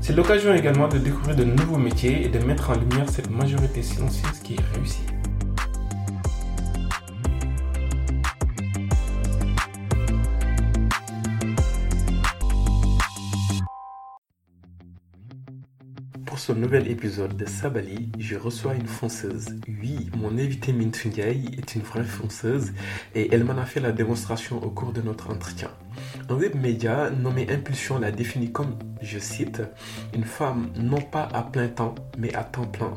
C'est l'occasion également de découvrir de nouveaux métiers et de mettre en lumière cette majorité silencieuse qui est réussie. Pour ce nouvel épisode de Sabali, je reçois une fonceuse. Oui, mon invité Mintungai est une vraie fonceuse et elle m'en a fait la démonstration au cours de notre entretien. Un web média nommé Impulsion l'a défini comme, je cite, une femme non pas à plein temps, mais à temps plein.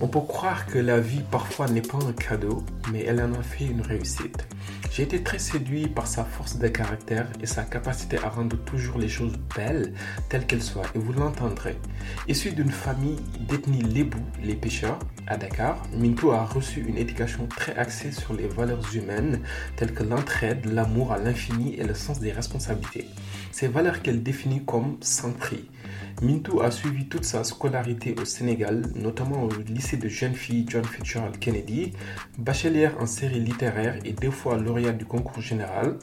On peut croire que la vie parfois n'est pas un cadeau, mais elle en a fait une réussite. J'ai été très séduit par sa force de caractère et sa capacité à rendre toujours les choses belles telles qu'elles soient, et vous l'entendrez. Issue d'une famille d'ethnie Lébou, les pêcheurs, à Dakar, Minto a reçu une éducation très axée sur les valeurs humaines telles que l'entraide, l'amour à l'infini et le sens des responsabilités. Ces valeurs qu'elle définit comme prix. Mintou a suivi toute sa scolarité au Sénégal, notamment au lycée de jeunes filles John Fitzgerald Kennedy, bachelière en série littéraire et deux fois lauréate du concours général.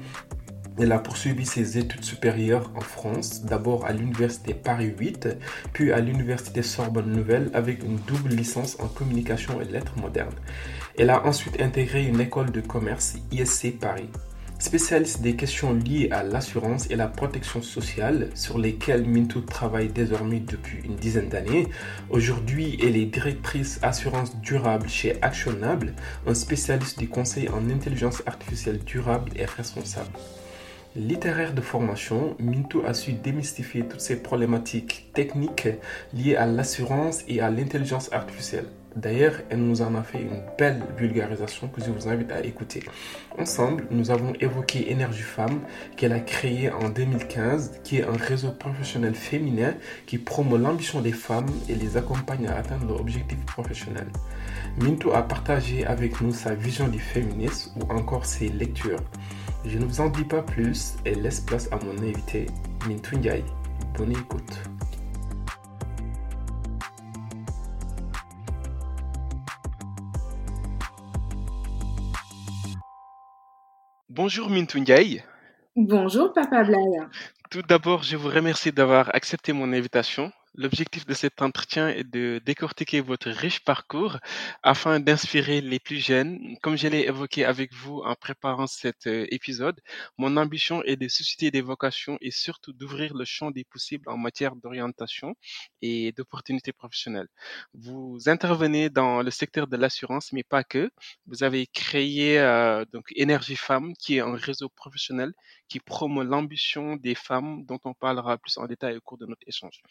Elle a poursuivi ses études supérieures en France, d'abord à l'université Paris 8, puis à l'université Sorbonne Nouvelle avec une double licence en communication et lettres modernes. Elle a ensuite intégré une école de commerce ISC Paris spécialiste des questions liées à l'assurance et la protection sociale sur lesquelles Mintou travaille désormais depuis une dizaine d'années. Aujourd'hui, elle est directrice assurance durable chez Actionable, un spécialiste du conseil en intelligence artificielle durable et responsable. Littéraire de formation, Mintou a su démystifier toutes ces problématiques techniques liées à l'assurance et à l'intelligence artificielle. D'ailleurs, elle nous en a fait une belle vulgarisation que je vous invite à écouter. Ensemble, nous avons évoqué Énergie Femme qu'elle a créé en 2015, qui est un réseau professionnel féminin qui promeut l'ambition des femmes et les accompagne à atteindre leurs objectifs professionnels. Mintou a partagé avec nous sa vision du féminisme ou encore ses lectures. Je ne vous en dis pas plus et laisse place à mon invité, Mintou Ndiaye. Bonne écoute. Bonjour Mintou Ndiaye. Bonjour Papa Blaya. Tout d'abord, je vous remercie d'avoir accepté mon invitation. L'objectif de cet entretien est de décortiquer votre riche parcours afin d'inspirer les plus jeunes. Comme je l'ai évoqué avec vous en préparant cet euh, épisode, mon ambition est de susciter des vocations et surtout d'ouvrir le champ des possibles en matière d'orientation et d'opportunités professionnelles. Vous intervenez dans le secteur de l'assurance, mais pas que. Vous avez créé euh, donc Énergie Femmes, qui est un réseau professionnel qui promeut l'ambition des femmes, dont on parlera plus en détail au cours de notre échange.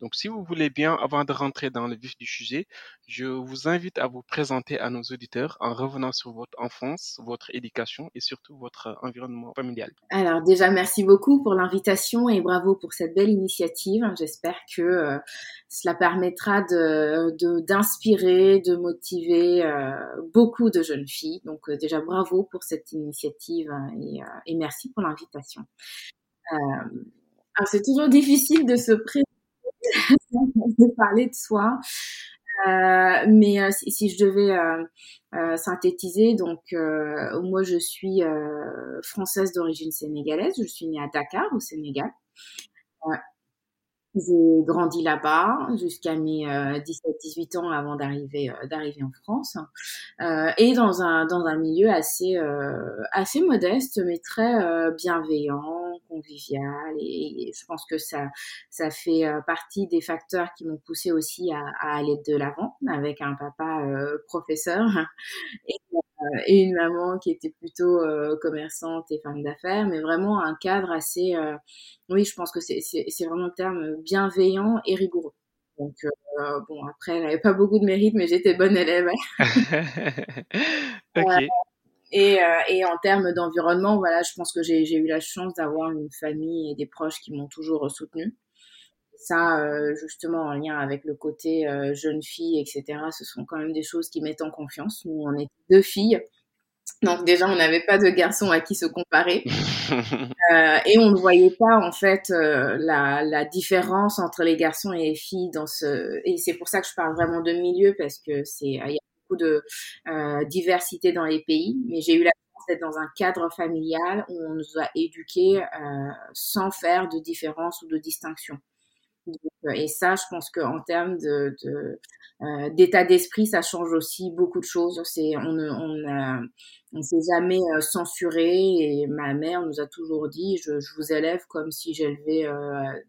Donc, si vous voulez bien, avant de rentrer dans le vif du sujet, je vous invite à vous présenter à nos auditeurs en revenant sur votre enfance, votre éducation et surtout votre environnement familial. Alors déjà, merci beaucoup pour l'invitation et bravo pour cette belle initiative. J'espère que euh, cela permettra d'inspirer, de, motiver euh, beaucoup de jeunes filles. Donc euh, déjà, bravo pour cette initiative et, et merci pour l'invitation. C'est toujours difficile de se présenter de parler de soi. Euh, mais euh, si, je devais euh, synthétiser, donc moi je suis française d'origine sénégalaise, je suis née à Dakar au Sénégal. J'ai grandi là-bas jusqu'à mes 17-18 ans avant d'arriver d'arriver en France et dans un dans un milieu assez assez modeste mais très bienveillant, convivial et, je pense que ça ça fait partie des facteurs qui m'ont poussé aussi à, à aller de l'avant avec un papa professeur. Euh, et une maman qui était plutôt euh, commerçante et femme d'affaires, mais vraiment un cadre assez, euh, oui, je pense que c'est vraiment le terme bienveillant et rigoureux. Donc, bon, après, elle n'avait pas beaucoup de mérite, mais j'étais bonne élève. ok. Et, et, en termes d'environnement, voilà, je pense que j'ai eu la chance d'avoir une famille et des proches qui m'ont toujours soutenue ça, euh, justement, en lien avec le côté euh, jeune fille, etc., ce sont quand même des choses qui mettent en confiance. Nous, on est deux filles. Donc déjà, on n'avait pas de garçons à qui se comparer. Euh, et on ne voyait pas, en fait, la, la, différence entre les garçons et les filles dans ce... Et c'est pour ça que je parle vraiment de milieu, parce que c'est... Il y a beaucoup de diversité dans les pays. Mais j'ai eu la chance d'être dans un cadre familial où on nous a éduqués sans faire de différence ou de distinction. Euh, et ça, je pense qu'en termes de, euh, d'état d'esprit, ça change aussi beaucoup de choses. C'est, on ne on, on s'est jamais euh, censuré et ma mère nous a toujours dit je, je vous élève comme si j'élevais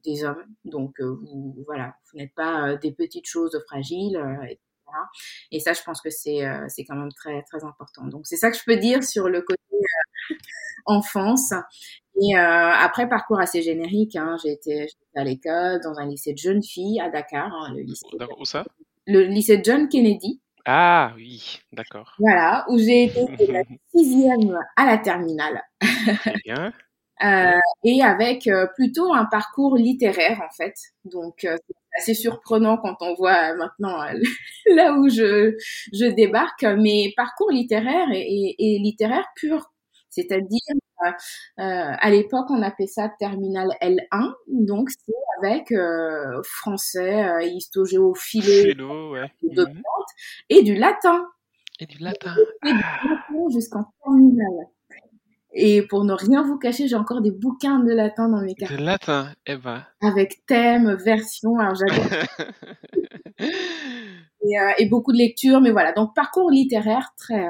des hommes. Donc vous, voilà, vous n'êtes pas des petites choses fragiles. Et ça, je pense que c'est c'est quand même très très important. Donc c'est ça que je peux dire sur le côté enfance. Et euh, après, parcours assez générique, hein, j'ai été, à l'école, dans un lycée de jeunes filles à Dakar. Hein, le lycée, Où ça? Le lycée John Kennedy. Ah oui, d'accord. Voilà, où j'ai été de la sixième à la terminale. Bien. euh, et avec euh, plutôt un parcours littéraire en fait. Donc euh, assez surprenant quand on voit maintenant là où je, je débarque, mais parcours littéraire et, et, et littéraire pur c'est-à-dire, euh, euh, à l'époque, on appelait ça terminal L1, donc c'est avec euh, français, euh, histo philo, ouais. Mhm. et du latin. Et du latin. Ah. jusqu'en terminal. Et pour ne rien vous cacher, j'ai encore des bouquins de latin dans mes cartes. De latin, eh ben. Avec thème, version, alors j'adore. et, euh, et, beaucoup de lectures, mais voilà. Donc parcours littéraire très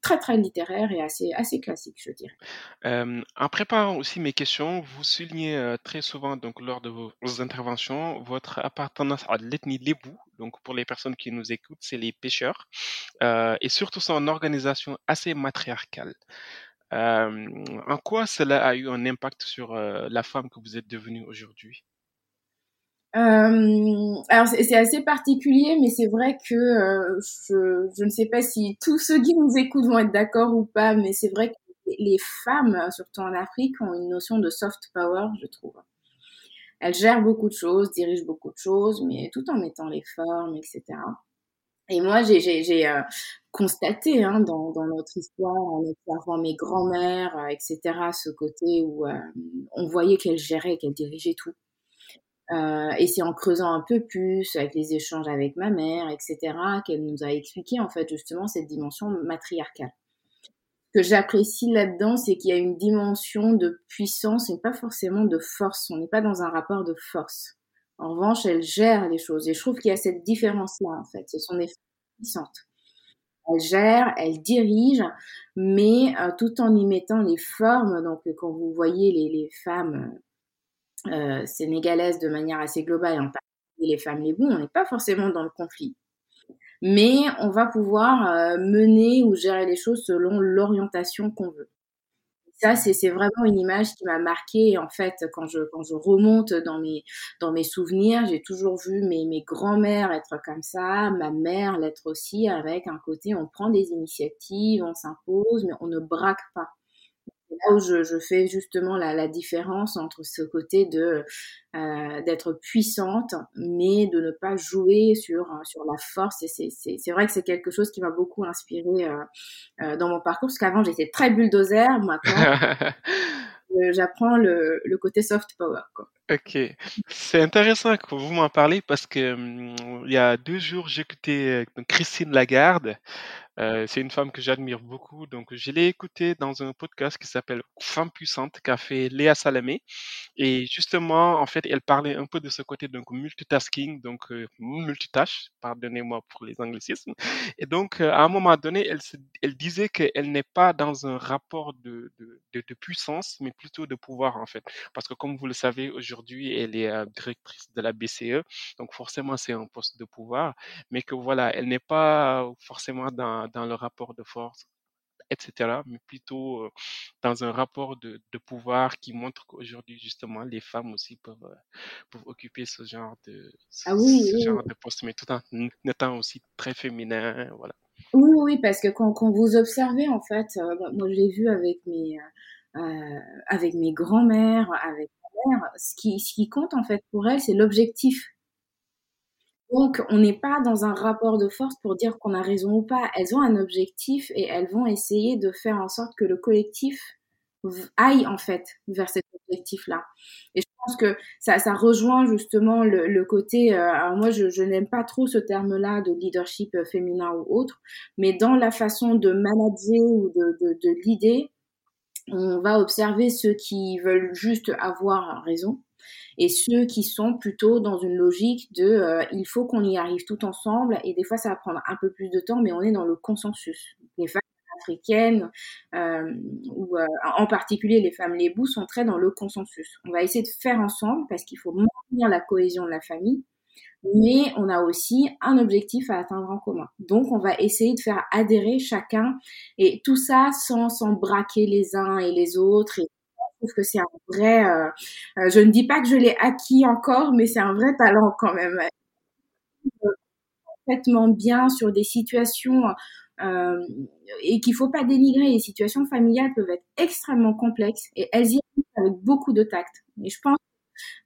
très très littéraire et assez, assez classique, je dirais. en préparant aussi mes questions, vous soulignez très souvent donc lors de vos, interventions votre appartenance à l'ethnie Lébou. Donc pour les personnes qui nous écoutent, c'est les pêcheurs et surtout son organisation assez matriarcale. En quoi cela a eu un impact sur la femme que vous êtes devenue aujourd'hui? Euh, alors c'est assez particulier, mais c'est vrai que euh, je, je, ne sais pas si tous ceux qui nous écoutent vont être d'accord ou pas, mais c'est vrai que les femmes, surtout en Afrique, ont une notion de soft power, je trouve. Elles gèrent beaucoup de choses, dirigent beaucoup de choses, mais tout en mettant les formes, etc. Et moi, j'ai euh, constaté hein, dans, notre histoire, en observant mes grands-mères, euh, etc., ce côté où euh, on voyait qu'elles géraient, qu'elles dirigeaient tout. Et c'est en creusant un peu plus avec les échanges avec ma mère, etc., qu'elle nous a expliqué en fait justement cette dimension matriarcale. Ce que j'apprécie là-dedans, c'est qu'il y a une dimension de puissance et pas forcément de force. On n'est pas dans un rapport de force. En revanche, elle gère les choses. Et je trouve qu'il y a cette différence-là, en fait. Ce Elle gère, elle dirige, mais euh, tout en y mettant les formes. Donc, quand vous voyez les, femmes euh, sénégalaises de manière assez globale, en particulier les femmes les bons, on n'est pas forcément dans le conflit. Mais on va pouvoir euh, mener ou gérer les choses selon l'orientation qu'on veut. Ça, c'est vraiment une image qui m'a marquée. En fait, quand je, quand je remonte dans mes, dans mes souvenirs, j'ai toujours vu mes, mes grands-mères être comme ça, ma mère l'être aussi, avec un côté, on prend des initiatives, on s'impose, mais on ne braque pas là où je, je fais justement la, la, différence entre ce côté de euh, d'être puissante, mais de ne pas jouer sur sur la force. Et c'est vrai que c'est quelque chose qui m'a beaucoup inspiré euh, euh, dans mon parcours, parce qu'avant j'étais très bulldozer, maintenant j'apprends le, le, côté soft power. Quoi. Ok, c'est intéressant que vous m'en parlez parce que hum, il y a deux jours j'écoutais Christine Lagarde Euh, c'est une femme que j'admire beaucoup. Donc, je l'ai écoutée dans un podcast qui s'appelle Femme puissante qu'a fait Léa Salamé. Et justement, en fait, elle parlait un peu de ce côté donc multitasking, donc euh, multitâche, pardonnez-moi pour les anglicismes. Et donc, euh, à un moment donné, elle, elle disait qu'elle n'est pas dans un rapport de, de, de, puissance, mais plutôt de pouvoir, en fait. Parce que comme vous le savez, aujourd'hui, elle est euh, directrice de la BCE. Donc, forcément, c'est un poste de pouvoir. Mais que voilà, elle n'est pas forcément dans, dans le rapport de force etc., mais plutôt dans un rapport de, de pouvoir qui montre qu'aujourd'hui, justement, les femmes aussi peuvent, peuvent occuper ce genre de, ce, ah oui, genre de poste, mais tout en étant aussi très féminin, voilà. Oui, oui, parce que quand, quand vous observez, en fait, moi je l'ai vu avec mes, euh, avec mes grands-mères, avec ma mère, ce qui, ce qui compte en fait pour elles, c'est l'objectif. Donc, on n'est pas dans un rapport de force pour dire qu'on a raison ou pas. Elles ont un objectif et elles vont essayer de faire en sorte que le collectif aille en fait vers cet objectif-là. Et je pense que ça, ça rejoint justement le, le côté. Euh, alors moi, je, je n'aime pas trop ce terme-là de leadership euh, féminin ou autre, mais dans la façon de manager ou de, de, de l'idée, on va observer ceux qui veulent juste avoir raison et ceux qui sont plutôt dans une logique de euh, il faut qu'on y arrive tout ensemble et des fois ça va prendre un peu plus de temps mais on est dans le consensus. Les femmes africaines euh, ou euh, en particulier les femmes lébous sont très dans le consensus. On va essayer de faire ensemble parce qu'il faut maintenir la cohésion de la famille mais on a aussi un objectif à atteindre en commun. Donc, on va essayer de faire adhérer chacun et tout ça sans, sans braquer les uns et les autres trouve que c'est un vrai. Euh, euh, je ne dis pas que je l'ai acquis encore, mais c'est un vrai talent quand même. Parfaitement bien sur des situations euh, et qu'il faut pas dénigrer. Les situations familiales peuvent être extrêmement complexes et elles y arrivent avec beaucoup de tact. Et je pense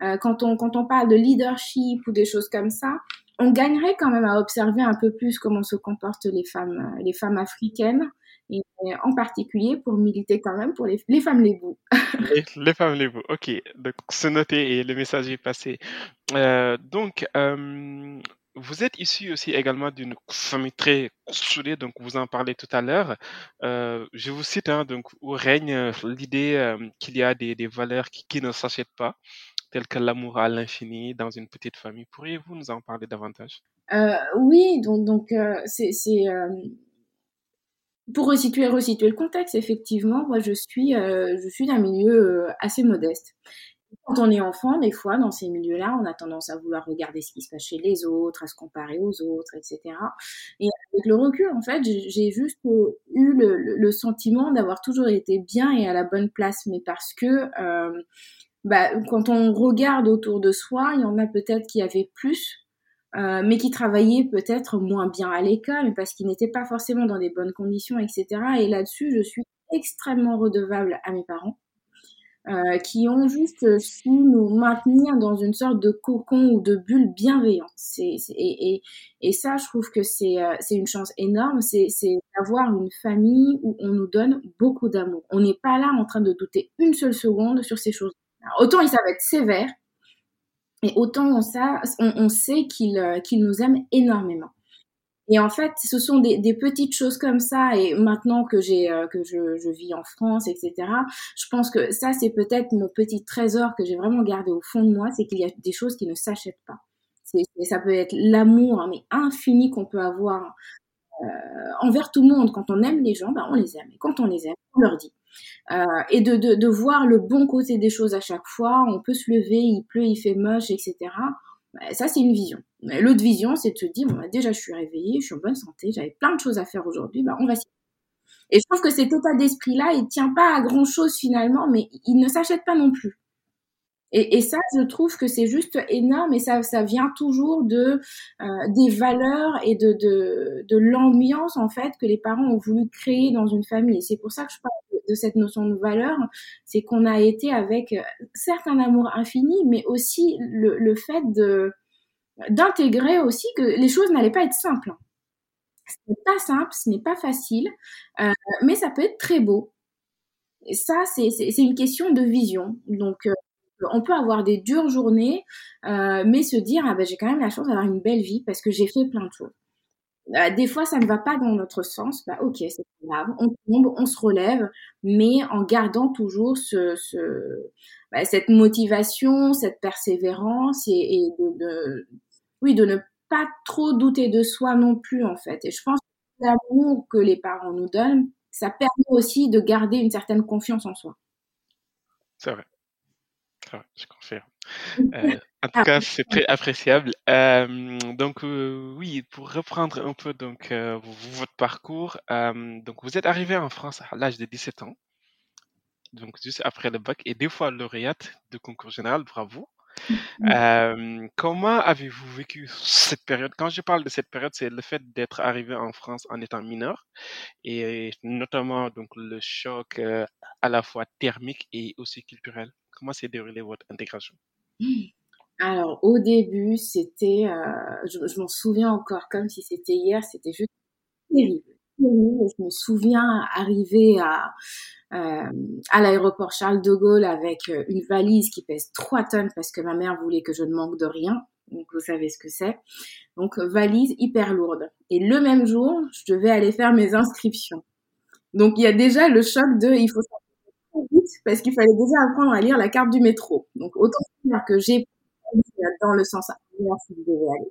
euh, quand on quand on parle de leadership ou des choses comme ça, on gagnerait quand même à observer un peu plus comment se comportent les femmes les femmes africaines et en particulier pour militer quand même pour les, les femmes lébou. les, les femmes lébou, ok. Donc, c'est noté et le message est passé. Euh, donc, euh, vous êtes issu aussi également d'une famille très soudée, donc vous en parlez tout à l'heure. Euh, je vous cite, hein, donc, où règne l'idée qu'il y a des, des valeurs qui, qui ne s'achètent pas, telles que l'amour à l'infini dans une petite famille. Pourriez-vous nous en parler davantage? Euh, Oui, donc, donc euh, c'est pour resituer, resituer le contexte, effectivement, moi je suis, euh, je suis d'un milieu euh, assez modeste. Quand on est enfant, des fois, dans ces milieux-là, on a tendance à vouloir regarder ce qui se passe chez les autres, à se comparer aux autres, etc. Et avec le recul, en fait, j'ai juste euh, eu le, le sentiment d'avoir toujours été bien et à la bonne place, mais parce que euh, bah, quand on regarde autour de soi, il y en a peut-être qui avaient plus euh, mais qui travaillaient peut-être moins bien à l'école parce qu'ils n'étaient pas forcément dans des bonnes conditions, etc. Et là-dessus, je suis extrêmement redevable à mes parents. Euh, qui ont juste su nous maintenir dans une sorte de cocon ou de bulle bienveillante. Et, et, ça, je trouve que c'est, euh, une chance énorme, c'est, d'avoir une famille où on nous donne beaucoup d'amour. On n'est pas là en train de douter une seule seconde sur ces choses. Alors, autant ils savent être sévères, et autant on, sait qu'il euh, qu'il nous aime énormément. Et en fait, ce sont des, petites choses comme ça. Et maintenant que j'ai euh, que je, vis en France, etc., je pense que ça c'est peut-être mon petit trésor que j'ai vraiment gardé au fond de moi, c'est qu'il y a des choses qui ne s'achètent pas. Ça peut être l'amour, hein, mais infini qu'on peut avoir euh, envers tout le monde. Quand on aime les gens, ben on les aime. Et quand on les aime, on leur dit. Euh, et de, voir le bon côté des choses à chaque fois. On peut se lever, il pleut, il fait moche, etc. Ça, c'est une vision. L'autre vision, c'est de se dire, bah, déjà, je suis réveillée, je suis en bonne santé, j'avais plein de choses à faire aujourd'hui, bah, on va s'y Et je pense que cet état d'esprit-là, il tient pas à grand-chose finalement, mais il ne s'achète pas non plus. Et, ça, je trouve que c'est juste énorme et ça, ça vient toujours de euh, des valeurs et de, de, de l'ambiance en fait que les parents ont voulu créer dans une famille. C'est pour ça que je parle de, de cette notion de valeur, c'est qu'on a été avec euh, certes un amour infini, mais aussi le, le fait de d'intégrer aussi que les choses n'allaient pas être simples. Ce n'est pas simple, ce n'est pas facile, euh, mais ça peut être très beau. Et ça, c'est une question de vision. Donc, euh, on peut avoir des dures journées, euh, mais se dire ah ben j'ai quand même la chance d'avoir une belle vie parce que j'ai fait plein de choses. euh, des fois, ça ne va pas dans notre sens. Bah, ok, c'est grave. On tombe, on se relève, mais en gardant toujours ce, bah, cette motivation, cette persévérance et, de, oui, de ne pas trop douter de soi non plus, en fait. Et je pense que l'amour que les parents nous donnent, ça permet aussi de garder une certaine confiance en soi. C'est vrai. Je confirme. Euh, en tout cas, c'est très appréciable. Euh, donc euh, oui, pour reprendre un peu donc votre parcours, donc vous êtes arrivé en France à l'âge de 17 ans, donc juste après le bac et deux fois lauréate de concours général, bravo. Euh, comment avez-vous vécu cette période? Quand je parle de cette période, c'est le fait d'être arrivé en France en étant mineur et notamment donc le choc euh, à la fois thermique et aussi culturel. Comment s'est déroulée votre intégration? Alors, au début, c'était, euh, je, m'en souviens encore comme si c'était hier, c'était juste terrible. Je me souviens arriver à, euh, à l'aéroport Charles de Gaulle avec euh, une valise qui pèse 3 tonnes parce que ma mère voulait que je ne manque de rien. Donc, vous savez ce que c'est. Donc, valise hyper lourde. Et le même jour, je devais aller faire mes inscriptions. Donc, il y a déjà le choc de, il faut vite parce qu'il fallait déjà apprendre à lire la carte du métro. Donc, autant dire que j'ai dans le sens inverse où je devais aller.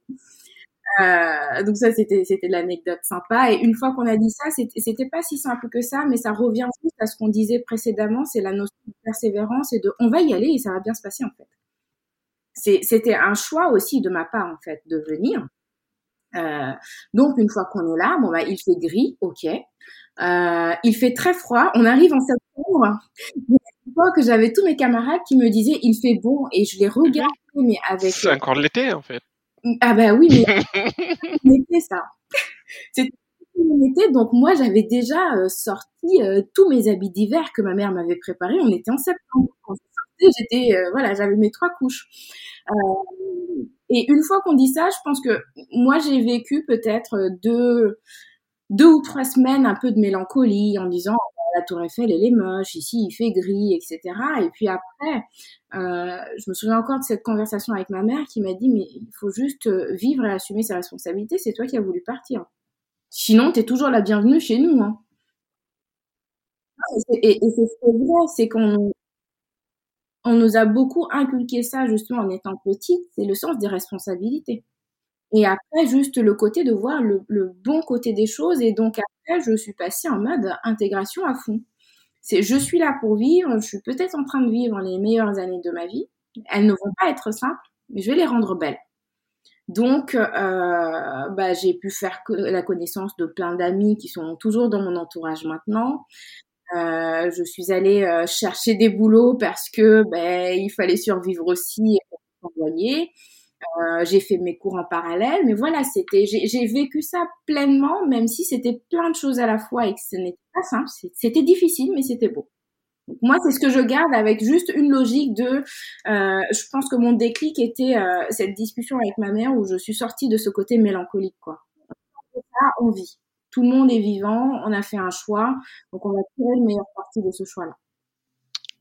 Euh, donc ça, c'était c'était l'anecdote sympa. Et une fois qu'on a dit ça, c'était pas si simple que ça, mais ça revient juste à ce qu'on disait précédemment, c'est la notion de persévérance et de on va y aller et ça va bien se passer en fait. C'était un choix aussi de ma part en fait de venir. Euh, donc une fois qu'on est là, bon bah il fait gris, ok. Euh, il fait très froid. On arrive en septembre. Une fois que j'avais tous mes camarades qui me disaient il fait bon et je les regardais mais avec. C'est encore l'été en fait. Ah bah oui, mais l'été ça. C'était l'été, donc moi j'avais déjà euh, sorti euh, tous mes habits d'hiver que ma mère m'avait préparés. On était en septembre. Quand j'étais euh, voilà, j'avais mes trois couches. Euh, et une fois qu'on dit ça, je pense que moi j'ai vécu peut-être deux deux ou trois semaines un peu de mélancolie en disant la tour Eiffel elle est moche, ici il fait gris, etc. Et puis après, euh, je me souviens encore de cette conversation avec ma mère qui m'a dit mais il faut juste vivre et assumer ses responsabilités, c'est toi qui as voulu partir. Sinon, tu es toujours la bienvenue chez nous. Hein. Et, c'est vrai, c'est qu'on on nous a beaucoup inculqué ça justement en étant petite, c'est le sens des responsabilités. Et après, juste le côté de voir le, le, bon côté des choses. Et donc je suis passée en mode intégration à fond. C'est je suis là pour vivre, je suis peut-être en train de vivre les meilleures années de ma vie. Elles ne vont pas être simples, mais je vais les rendre belles. Donc, euh, bah, j'ai pu faire la connaissance de plein d'amis qui sont toujours dans mon entourage maintenant. Euh, je suis allée euh, chercher des boulots parce que ben, il fallait survivre aussi et. Euh, j'ai fait mes cours en parallèle, mais voilà, c'était, j'ai vécu ça pleinement, même si c'était plein de choses à la fois et que ce n'était pas simple. C'était difficile, mais c'était beau. Moi, c'est ce que je garde avec juste une logique de. Euh, je pense que mon déclic était euh, cette discussion avec ma mère où je suis sortie de ce côté mélancolique, on vit. Tout le monde est vivant. On a fait un choix, donc on va tirer le meilleur parti de ce choix-là.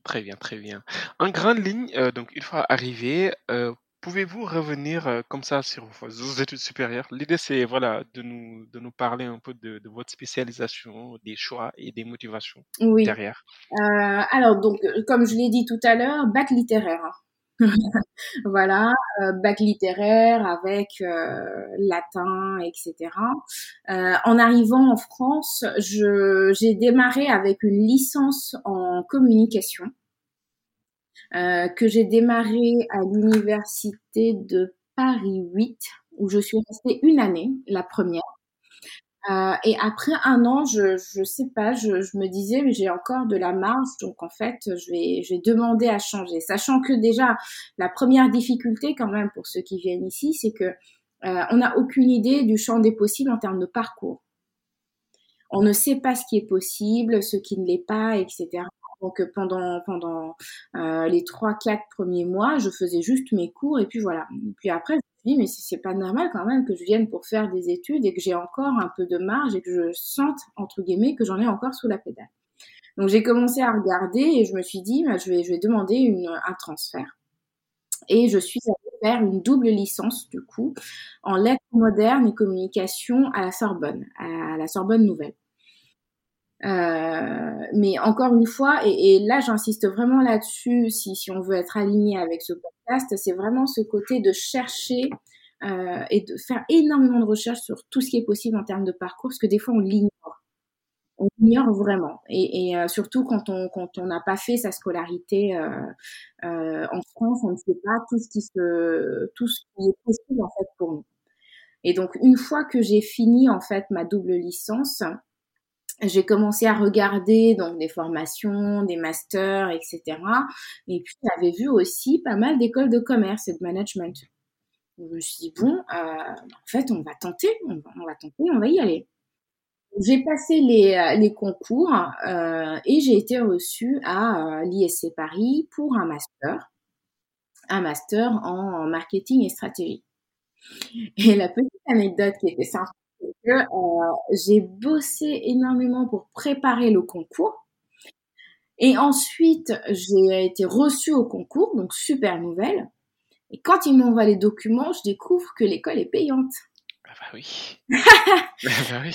Très bien, très bien. En grande ligne, euh, donc une fois arrivé, Pouvez-vous revenir euh, comme ça sur vos études supérieures? L'idée, c'est voilà, de nous, de nous parler un peu de, de votre spécialisation, des choix et des motivations Oui. derrière. Euh, alors, donc, euh, comme je l'ai dit tout à l'heure, bac littéraire. hein. Voilà, euh, bac littéraire avec latin, etc. En arrivant en France, j'ai démarré avec une licence en communication. Euh, que j'ai démarré à l'université de Paris 8, où je suis restée une année, la première. Euh, et après un an, je je sais pas, je, je me disais mais j'ai encore de la marge, donc en fait je vais je vais demander à changer, sachant que déjà la première difficulté quand même pour ceux qui viennent ici, c'est que euh, on n'a aucune idée du champ des possibles en termes de parcours. On ne sait pas ce qui est possible, ce qui ne l'est pas, etc. Donc pendant pendant euh, les trois quatre premiers mois, je faisais juste mes cours et puis voilà. Puis après, je me suis dit mais c'est pas normal quand même que je vienne pour faire des études et que j'ai encore un peu de marge et que je sente entre guillemets que j'en ai encore sous la pédale. Donc j'ai commencé à regarder et je me suis dit bah, je vais je vais demander une, un transfert. Et je suis allée faire une double licence, du coup, en lettres modernes et communication à la Sorbonne, à la Sorbonne Nouvelle. Euh, mais encore une fois, et, là j'insiste vraiment là-dessus, si, si on veut être aligné avec ce podcast, c'est vraiment ce côté de chercher euh, et de faire énormément de recherches sur tout ce qui est possible en termes de parcours, parce que des fois on l'ignore. On l'ignore vraiment, et, et euh, surtout quand on quand on n'a pas fait sa scolarité euh, euh, en France, on ne sait pas tout ce qui se tout ce qui est possible en fait pour nous. Et donc une fois que j'ai fini en fait ma double licence, j'ai commencé à regarder donc des formations, des masters, etc. Et puis j'avais vu aussi pas mal d'écoles de commerce et de management. Je me suis dit bon, euh, en fait on va tenter, on va, tenter, on va y aller. J'ai passé les, euh, concours euh, et j'ai été reçue à l'ISC Paris pour un master, un master en marketing et stratégie. Et la petite anecdote qui était sympa que euh, j'ai bossé énormément pour préparer le concours. Et ensuite, j'ai été reçue au concours, donc super nouvelle. Et quand ils m'envoient les documents, je découvre que l'école est payante. Ah bah oui. ah bah oui.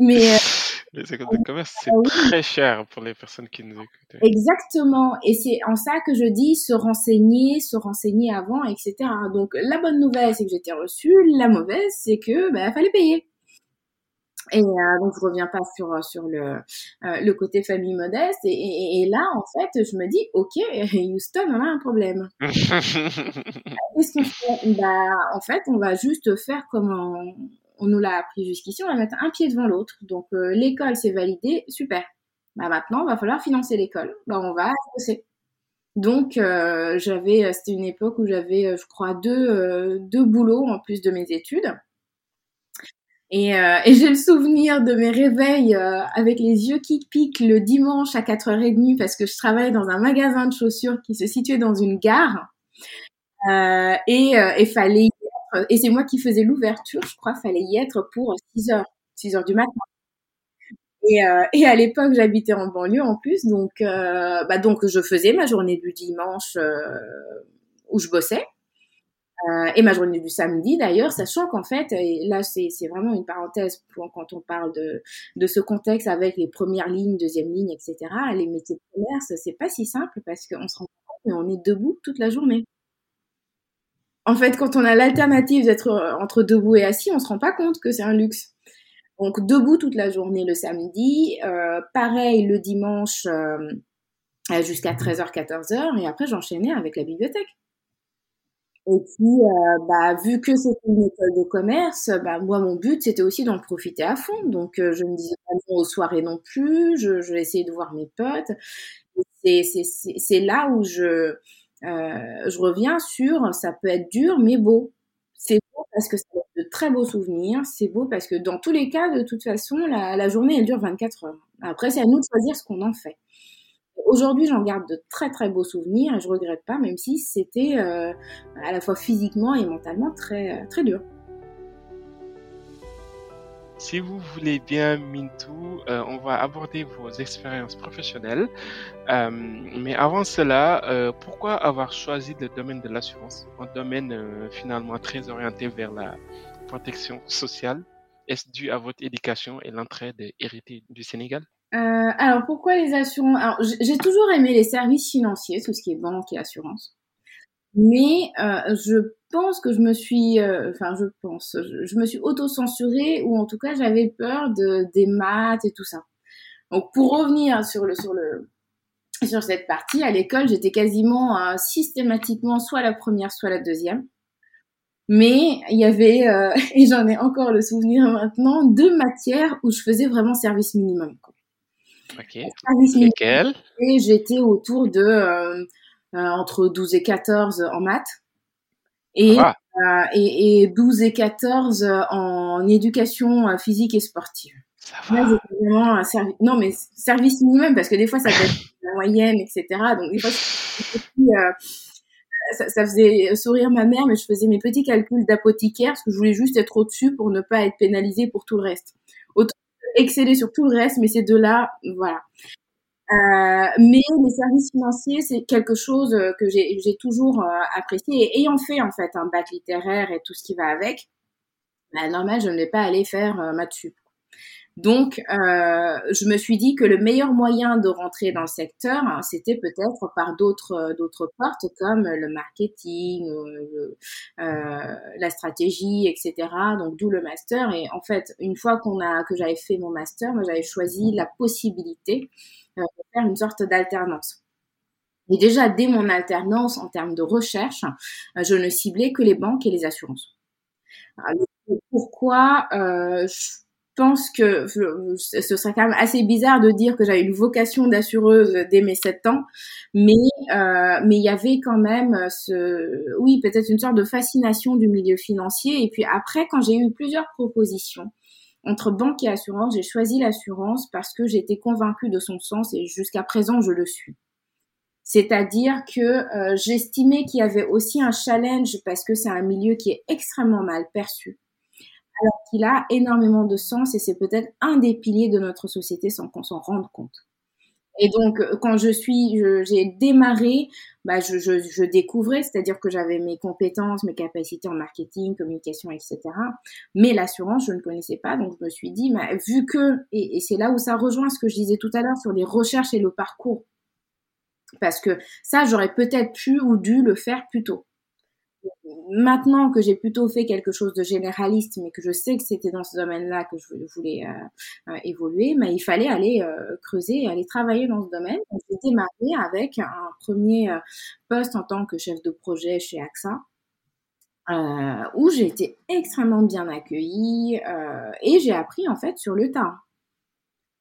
Mais euh, les écoles de commerce, c'est ah très cher pour les personnes qui nous écoutent. Exactement. Et c'est en ça que je dis se renseigner, se renseigner avant, etc. Donc la bonne nouvelle, c'est que j'étais reçue. La mauvaise, c'est que bah, fallait payer. Et euh, donc je reviens pas sur euh, sur le euh, le côté famille modeste et, et, et, là en fait je me dis ok Houston on a un problème. Qu'est-ce qu'on fait? Bah en fait on va juste faire comme on, on nous l'a appris jusqu'ici on va mettre un pied devant l'autre donc euh, l'école c'est validé super. Bah maintenant il va falloir financer l'école bah on va bosser. Donc euh, j'avais c'était une époque où j'avais je crois deux deux boulots en plus de mes études. Et, euh, et j'ai le souvenir de mes réveils euh, avec les yeux qui piquent le dimanche à 4h30 parce que je travaillais dans un magasin de chaussures qui se situait dans une gare. Euh, et il fallait y être, et c'est moi qui faisais l'ouverture, je crois, fallait y être pour 6h, 6h du matin. Et, et à l'époque, j'habitais en banlieue en plus, donc, bah, donc je faisais ma journée du dimanche où je bossais. Euh, et ma journée du samedi d'ailleurs, sachant qu'en fait, et là c'est vraiment une parenthèse quand on parle de, ce contexte avec les premières lignes, deuxième ligne, etc. Les métiers de commerce, c'est pas si simple parce qu'on se rend compte, mais on est debout toute la journée. En fait, quand on a l'alternative d'être euh, entre debout et assis, on se rend pas compte que c'est un luxe. Donc debout toute la journée le samedi, euh, pareil le dimanche euh, jusqu'à 13h, 14h, et après j'enchaînais avec la bibliothèque. Et puis, euh, bah, vu que c'était une école de commerce, bah, moi, mon but, c'était aussi d'en profiter à fond. Donc, euh, je me disais pas non aux soirées non plus. Je, je essayer de voir mes potes. C'est là où je, euh, je reviens sur ça peut être dur, mais beau. C'est beau parce que c'est de très beaux souvenirs. C'est beau parce que dans tous les cas, de toute façon, la, la journée, elle dure 24 heures. Après, c'est à nous de choisir ce qu'on en fait. Aujourd'hui, j'en garde de très très beaux souvenirs et je regrette pas, même si c'était euh, à la fois physiquement et mentalement très euh, très dur. Si vous voulez bien, Mintou, euh, on va aborder vos expériences professionnelles. Mais avant cela, pourquoi avoir choisi le domaine de l'assurance, un domaine finalement très orienté vers la protection sociale Est-ce dû à votre éducation et l'entraide héritée du Sénégal? Euh, alors pourquoi les assurances? Alors j'ai toujours aimé les services financiers, tout ce qui est banque et assurance. Mais euh, je pense que je me suis, euh, enfin je pense, je, me suis auto-censurée ou en tout cas j'avais peur de des maths et tout ça. Donc pour revenir sur le sur le sur cette partie à l'école, j'étais quasiment euh, systématiquement soit la première, soit la deuxième. Mais il y avait, euh, et j'en ai encore le souvenir maintenant, deux matières où je faisais vraiment service minimum. Quoi. Ok. Lesquelles Et j'étais autour de euh, euh, entre 12 et 14 en maths et, Ah. euh, et, et 12 et 14 en éducation physique et sportive. Ça Là, va. j'étais vraiment un service, non mais service minimum parce que des fois ça peut être la moyenne, etc. Donc des fois euh, ça, ça faisait sourire ma mère, mais je faisais mes petits calculs d'apothicaire parce que je voulais juste être au-dessus pour ne pas être pénalisée pour tout le reste. Autant exceller sur tout le reste, mais ces deux-là, voilà. Euh, mais les services financiers, c'est quelque chose que j'ai toujours euh, apprécié. Et ayant fait en fait un bac littéraire et tout ce qui va avec, bah, normal, je ne vais pas aller faire euh, maths sup. Donc, euh, je me suis dit que le meilleur moyen de rentrer dans le secteur, hein, c'était peut-être par d'autres euh, d'autres portes comme le marketing, euh, la stratégie, etc. Donc, d'où le master. Et en fait, une fois qu'on a que j'avais fait mon master, moi, j'avais choisi la possibilité de faire une sorte d'alternance. Et déjà, dès mon alternance en termes de recherche, je ne ciblais que les banques et les assurances. Alors, pourquoi pense que ce serait quand même assez bizarre de dire que j'avais une vocation d'assureuse dès mes 7 ans, mais euh, mais il y avait quand même ce oui peut-être une sorte de fascination du milieu financier et puis après quand j'ai eu plusieurs propositions entre banque et assurance, j'ai choisi l'assurance parce que j'étais convaincue de son sens et jusqu'à présent je le suis. C'est-à-dire que euh, j'estimais qu'il y avait aussi un challenge parce que c'est un milieu qui est extrêmement mal perçu alors qu'il a énormément de sens et c'est peut-être un des piliers de notre société sans qu'on s'en rende compte. Et donc, euh, quand je suis, j'ai démarré, bah, je, découvrais, c'est-à-dire que j'avais mes compétences, mes capacités en marketing, communication, etc. Mais l'assurance, je ne connaissais pas, donc je me suis dit, vu que, et c'est là où ça rejoint ce que je disais tout à l'heure sur les recherches et le parcours, parce que ça, j'aurais peut-être pu ou dû le faire plus tôt maintenant que j'ai plutôt fait quelque chose de généraliste, mais que je sais que c'était dans ce domaine-là que je voulais euh, euh, évoluer, mais il fallait aller euh, creuser, aller travailler dans ce domaine. J'ai démarré avec un premier poste en tant que chef de projet chez AXA. où j'ai été extrêmement bien accueillie et j'ai appris en fait sur le tas.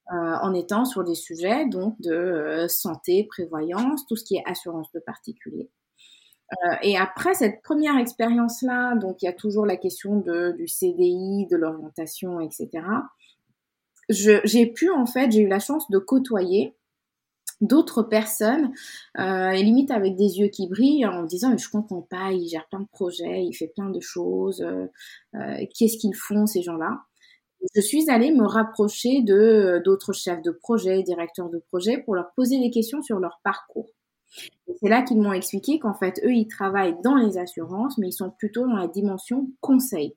en étant sur des sujets donc de santé, prévoyance, tout ce qui est assurance de particuliers. Euh, et après cette première expérience-là, donc il y a toujours la question de, du CDI, de l'orientation, etc. J'ai pu en fait, j'ai eu la chance de côtoyer d'autres personnes, euh, et limite avec des yeux qui brillent, en me disant mais je comprends pas, il gère plein de projets, il fait plein de choses, euh, qu'est-ce qu'ils font ces gens-là Je suis allée me rapprocher de d'autres chefs de projet, directeurs de projet, pour leur poser des questions sur leur parcours. C'est là qu'ils m'ont expliqué qu'en fait, eux, ils travaillent dans les assurances, mais ils sont plutôt dans la dimension conseil.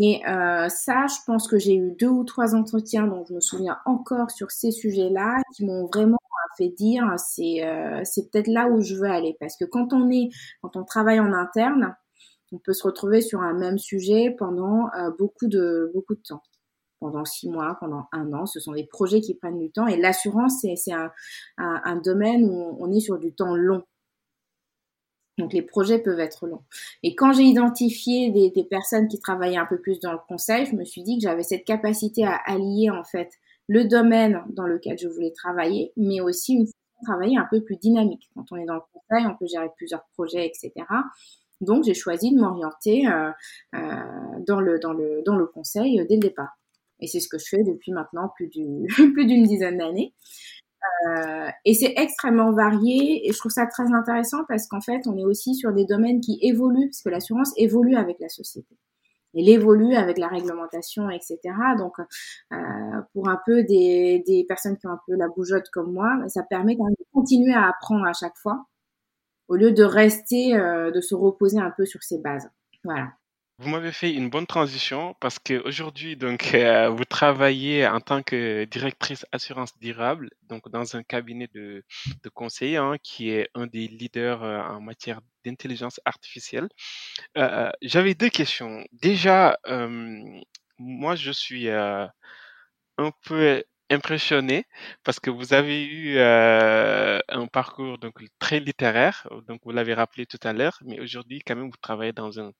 Et euh, ça, je pense que j'ai eu deux ou trois entretiens dont je me souviens encore sur ces sujets-là qui m'ont vraiment fait dire c'est euh, c'est peut-être là où je veux aller parce que quand on est quand on travaille en interne, on peut se retrouver sur un même sujet pendant euh, beaucoup de beaucoup de temps pendant six mois, pendant un an. Ce sont des projets qui prennent du temps. Et l'assurance, c'est un, un, un, domaine où on est sur du temps long. Donc les projets peuvent être longs. Et quand j'ai identifié des, des, personnes qui travaillaient un peu plus dans le conseil, je me suis dit que j'avais cette capacité à allier en fait le domaine dans lequel je voulais travailler, mais aussi une travailler un peu plus dynamique. Quand on est dans le conseil, on peut gérer plusieurs projets, etc. Donc j'ai choisi de m'orienter euh, euh, dans, le, dans, le, dans le conseil dès le départ. Et c'est ce que je fais depuis maintenant plus d'une plus d'une dizaine d'années. Euh, et c'est extrêmement varié et je trouve ça très intéressant parce qu'en fait, on est aussi sur des domaines qui évoluent, parce que l'assurance évolue avec la société. Elle évolue avec la réglementation, etc. Donc, euh, pour un peu des, des personnes qui ont un peu la bougeotte comme moi, ça permet quand même de continuer à apprendre à chaque fois, au lieu de rester, euh, de se reposer un peu sur ses bases. Voilà. Vous m'avez fait une bonne transition parce qu'aujourd'hui, donc, euh, vous travaillez en tant que directrice assurance durable, donc dans un cabinet de, de conseil hein, qui est un des leaders euh, en matière d'intelligence artificielle. Euh, J'avais deux questions. Déjà, euh, moi, je suis euh, un peu impressionné parce que vous avez eu euh, un parcours donc très littéraire, donc vous l'avez rappelé tout à l'heure, mais aujourd'hui quand même vous travaillez dans un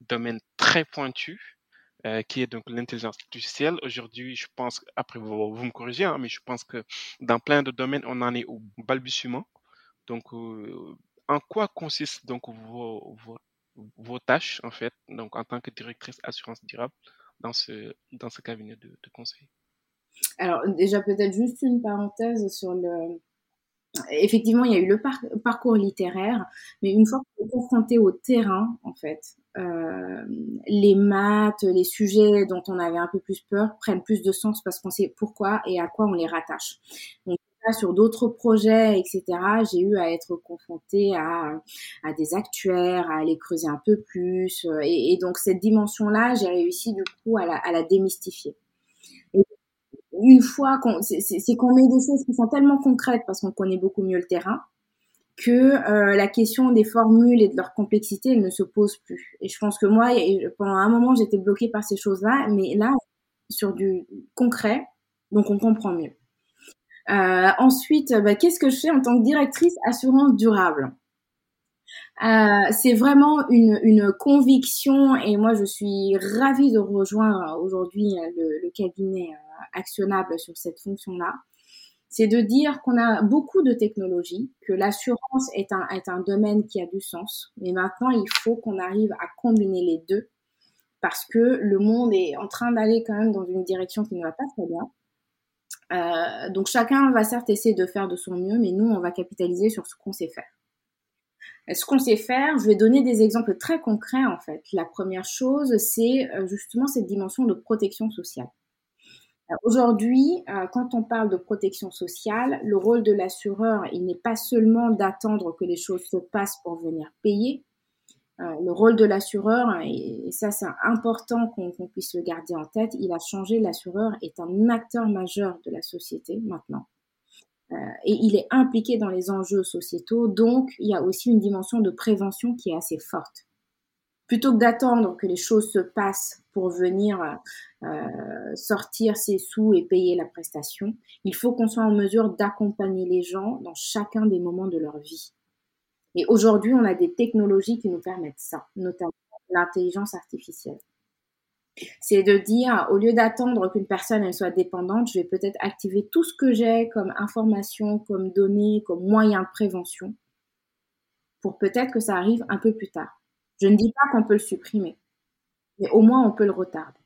domaine très pointu, euh, qui est donc l'intelligence artificielle. Aujourd'hui, je pense, après vous, me corrigez, hein, mais je pense que dans plein de domaines, on en est au balbutiement. Donc, euh, en quoi consistent donc vos, vos, vos, tâches, en fait, donc en tant que directrice assurance durable dans ce, dans ce cabinet de, de conseil? Alors, déjà, peut-être juste une parenthèse sur le, effectivement, il y a eu le par parcours littéraire, mais une fois qu'on est confronté au terrain, en fait, euh, les maths, les sujets dont on avait un peu plus peur prennent plus de sens parce qu'on sait pourquoi et à quoi on les rattache. Donc, sur d'autres projets, etc., j'ai eu à être confrontée à, à des actuaires, à aller creuser un peu plus. Euh, et, et donc cette dimension-là, j'ai réussi du coup à la, à la démystifier. Une fois qu'on, c'est qu'on met des choses qui sont tellement concrètes parce qu'on connaît beaucoup mieux le terrain, que euh, la question des formules et de leur complexité ne se pose plus. Et je pense que moi, pendant un moment, j'étais bloquée par ces choses-là, mais là, sur du concret, donc on comprend mieux. Euh, ensuite, bah, qu'est-ce que je fais en tant que directrice assurance durable? Euh, C'est vraiment une, une, conviction et moi je suis ravie de rejoindre aujourd'hui le, le, cabinet euh, actionnable sur cette fonction-là. C'est de dire qu'on a beaucoup de technologies, que l'assurance est un, est un domaine qui a du sens, mais maintenant il faut qu'on arrive à combiner les deux parce que le monde est en train d'aller quand même dans une direction qui ne va pas très bien. Euh, donc chacun va certes essayer de faire de son mieux, mais nous, on va capitaliser sur ce qu'on sait faire. Ce qu'on sait faire, je vais donner des exemples très concrets en fait. La première chose, c'est euh, justement cette dimension de protection sociale. Euh, aujourd'hui, quand on parle de protection sociale, le rôle de l'assureur, il n'est pas seulement d'attendre que les choses se passent pour venir payer, euh, le rôle de l'assureur, et, ça c'est important qu'on puisse le garder en tête, il a changé, l'assureur est un acteur majeur de la société maintenant. Euh, et il est impliqué dans les enjeux sociétaux, donc il y a aussi une dimension de prévention qui est assez forte. Plutôt que d'attendre que les choses se passent pour venir euh, sortir ses sous et payer la prestation, il faut qu'on soit en mesure d'accompagner les gens dans chacun des moments de leur vie. Et aujourd'hui, on a des technologies qui nous permettent ça, notamment l'intelligence artificielle. C'est de dire, au lieu d'attendre qu'une personne soit dépendante, je vais peut-être activer tout ce que j'ai comme information, comme données, comme moyen de prévention, pour peut-être que ça arrive un peu plus tard. Je ne dis pas qu'on peut le supprimer, mais au moins on peut le retarder.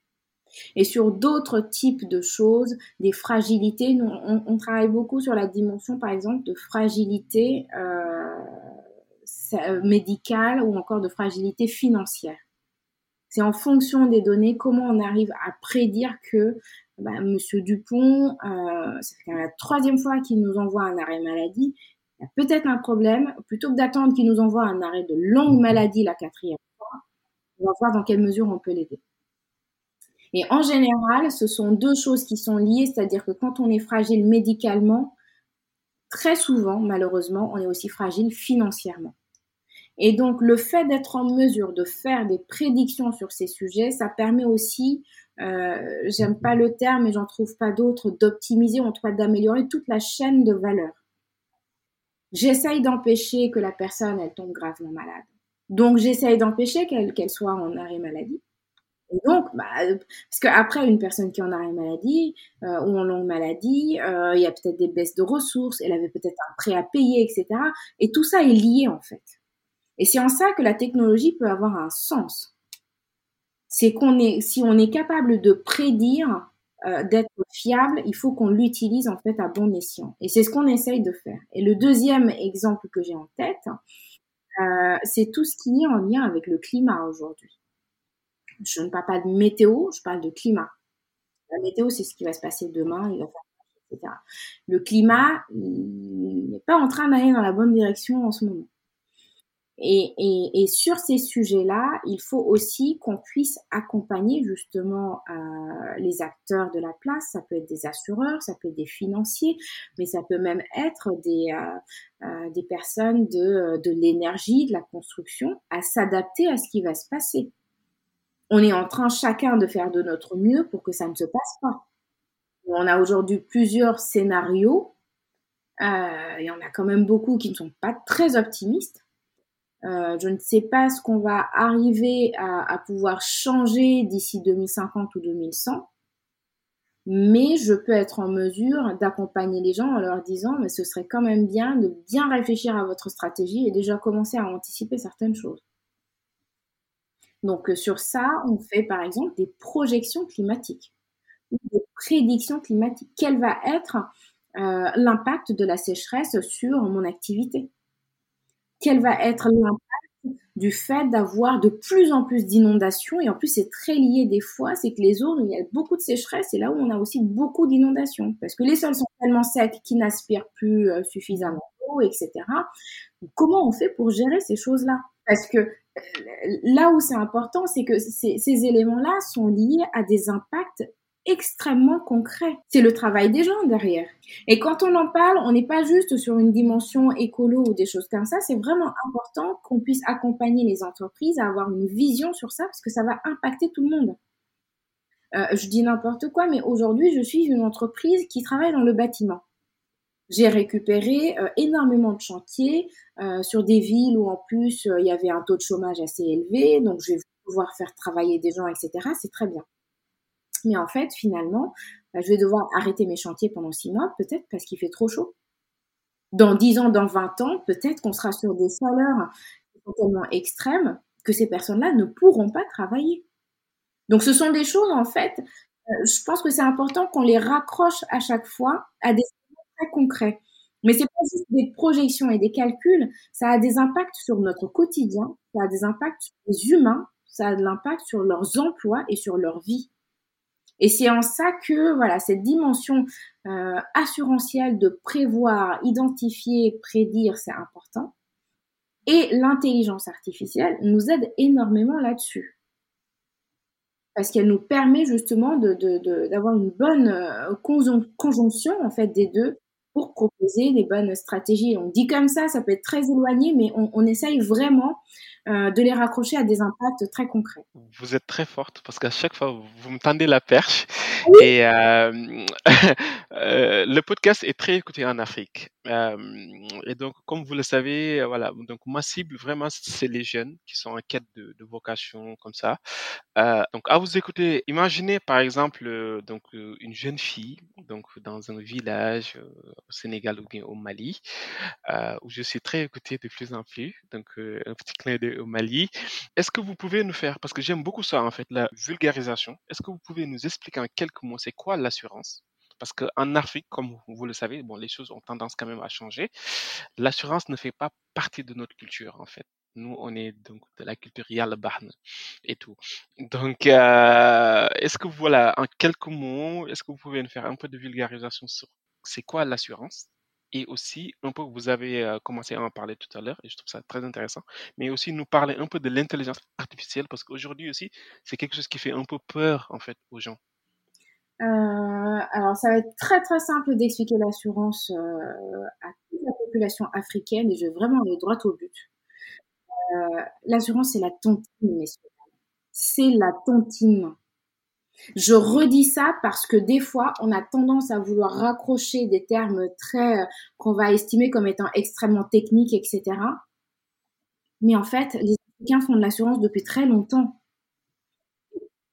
Et sur d'autres types de choses, des fragilités, on, on, travaille beaucoup sur la dimension, par exemple, de fragilité euh, euh, médicale ou encore de fragilité financière. C'est en fonction des données comment on arrive à prédire que bah, Monsieur Dupont, euh, c'est la troisième fois qu'il nous envoie un arrêt maladie, il y a peut-être un problème. Plutôt que d'attendre qu'il nous envoie un arrêt de longue maladie la quatrième fois, on va voir dans quelle mesure on peut l'aider. Et en général, ce sont deux choses qui sont liées, c'est-à-dire que quand on est fragile médicalement, très souvent, malheureusement, on est aussi fragile financièrement. Et donc, le fait d'être en mesure de faire des prédictions sur ces sujets, ça permet aussi, euh, j'aime pas le terme, mais j'en trouve pas d'autre, d'optimiser, en tout cas d'améliorer toute la chaîne de valeur. J'essaye d'empêcher que la personne, elle tombe gravement malade. Donc, j'essaye d'empêcher qu'elle soit en arrêt maladie. Et donc, bah, parce qu'après, une personne qui en arrêt maladie euh, ou en longue maladie, euh, il y a peut-être des baisses de ressources, elle avait peut-être un prêt à payer, etc. Et tout ça est lié, en fait. Et c'est en ça que la technologie peut avoir un sens. C'est qu'on est, si on est capable de prédire, euh, d'être fiable, il faut qu'on l'utilise en fait à bon escient. Et c'est ce qu'on essaye de faire. Et le deuxième exemple que j'ai en tête, euh, c'est tout ce qui est en lien avec le climat aujourd'hui. Je ne parle pas de météo, je parle de climat. La météo, c'est ce qui va se passer demain, il va faire etc. Le climat, n'est pas en train d'aller dans la bonne direction en ce moment. Et, sur ces sujets-là, il faut aussi qu'on puisse accompagner justement euh, les acteurs de la place. Ça peut être des assureurs, ça peut être des financiers, mais ça peut même être des, euh, euh, des personnes de, de l'énergie, de la construction, à s'adapter à ce qui va se passer. On est en train chacun de faire de notre mieux pour que ça ne se passe pas. On a aujourd'hui plusieurs scénarios. Il y en a quand même beaucoup qui ne sont pas très optimistes euh, je ne sais pas ce qu'on va arriver à, pouvoir changer d'ici 2050 ou 2100, mais je peux être en mesure d'accompagner les gens en leur disant, mais ce serait quand même bien de bien réfléchir à votre stratégie et déjà commencer à anticiper certaines choses. Donc euh, sur ça, on fait par exemple des projections climatiques ou des prédictions climatiques. Quel va être euh, l'impact de la sécheresse sur mon activité? Quel va être l'impact du fait d'avoir de plus en plus d'inondations. Et en plus, c'est très lié des fois, c'est que les zones où il y a beaucoup de sécheresse, et là où on a aussi beaucoup d'inondations. Parce que les sols sont tellement secs qu'ils n'aspirent plus euh, suffisamment d'eau, etc. comment on fait pour gérer ces choses-là? Parce que euh, là où c'est important, c'est que ces éléments-là sont liés à des impacts extrêmement concret. C'est le travail des gens derrière. Et quand on en parle, on n'est pas juste sur une dimension écolo ou des choses comme ça. C'est vraiment important qu'on puisse accompagner les entreprises à avoir une vision sur ça parce que ça va impacter tout le monde. Euh, je dis n'importe quoi, mais aujourd'hui, je suis une entreprise qui travaille dans le bâtiment. J'ai récupéré euh, énormément de chantiers euh, sur des villes où en plus il y avait un taux de chômage assez élevé, donc je vais pouvoir faire travailler des gens, etc. C'est très bien mais en fait, finalement, bah, je vais devoir arrêter mes chantiers pendant six mois, peut-être parce qu'il fait trop chaud. Dans dix ans, dans vingt ans, peut-être qu'on sera sur des chaleurs tellement extrêmes que ces personnes-là ne pourront pas travailler. Donc, ce sont des choses, en fait, euh, je pense que c'est important qu'on les raccroche à chaque fois à des très concrets. Mais c'est pas juste des projections et des calculs, ça a des impacts sur notre quotidien, ça a des impacts sur les humains, ça a de l'impact sur leurs emplois et sur leur vie. Et c'est en ça que voilà cette dimension euh, assurantielle de prévoir, identifier, prédire, c'est important. Et l'intelligence artificielle nous aide énormément là-dessus. Parce qu'elle nous permet justement d'avoir une bonne euh, conjonction en fait des deux pour proposer des bonnes stratégies. On dit comme ça, ça peut être très éloigné, mais on essaye vraiment euh, de les raccrocher à des impacts très concrets. Vous êtes très forte parce qu'à chaque fois, vous me tendez la perche. Et euh, euh, le podcast est très écouté en Afrique. et donc, comme vous le savez, voilà, donc ma cible vraiment, c'est les jeunes qui sont en quête de, de vocation comme ça. donc, à vous écouter, imaginez par exemple donc une jeune fille donc dans un village au Sénégal ou bien au Mali où je suis très écouté de plus en plus. Donc, un petit clin d'œil au Mali. Est-ce que vous pouvez nous faire, parce que j'aime beaucoup ça en fait, la vulgarisation, est-ce que vous pouvez nous expliquer en quelques mots c'est quoi l'assurance? Parce qu'en Afrique, comme vous le savez, bon, les choses ont tendance quand même à changer. L'assurance ne fait pas partie de notre culture, en fait. Nous, on est donc de la culture Yalbarn et tout. Donc, euh, est-ce que voilà, en quelques mots, est-ce que vous pouvez nous faire un peu de vulgarisation sur c'est quoi l'assurance? Et aussi un peu, vous avez commencé à en parler tout à l'heure, et je trouve ça très intéressant, mais aussi nous parler un peu de l'intelligence artificielle, parce qu'aujourd'hui aussi, c'est quelque chose qui fait un peu peur, en fait, aux gens. Euh, alors, ça va être très très simple d'expliquer l'assurance euh, à toute la population africaine, et je vais vraiment aller droit au but. Euh, l'assurance, c'est la tontine, messieurs. C'est la tontine. Je redis ça parce que des fois, on a tendance à vouloir raccrocher des termes très euh, qu'on va estimer comme étant extrêmement techniques, etc. Mais en fait, les Africains font de l'assurance depuis très longtemps.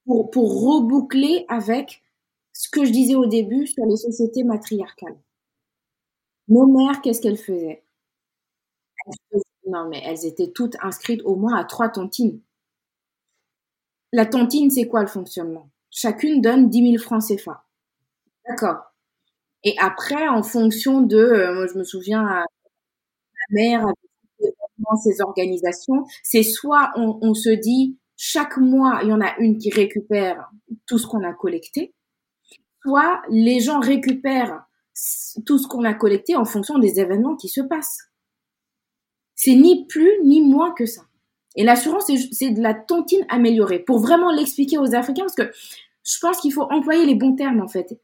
Pour, pour reboucler avec ce que je disais au début sur les sociétés matriarcales. Nos mères, qu'est-ce qu'elles faisaient Non, mais elles étaient toutes inscrites au moins à trois tontines. La tontine, c'est quoi le fonctionnement? Chacune donne 10 000 francs CFA. D'accord. Et après, en fonction de, euh, moi je me souviens à ma mère, ces organisations, c'est soit on, on, se dit chaque mois il y en a une qui récupère tout ce qu'on a collecté, soit les gens récupèrent tout ce qu'on a collecté en fonction des événements qui se passent. C'est ni plus ni moins que ça. Et l'assurance, c'est de la tontine améliorée. Pour vraiment l'expliquer aux Africains, parce que je pense qu'il faut employer les bons termes, en fait.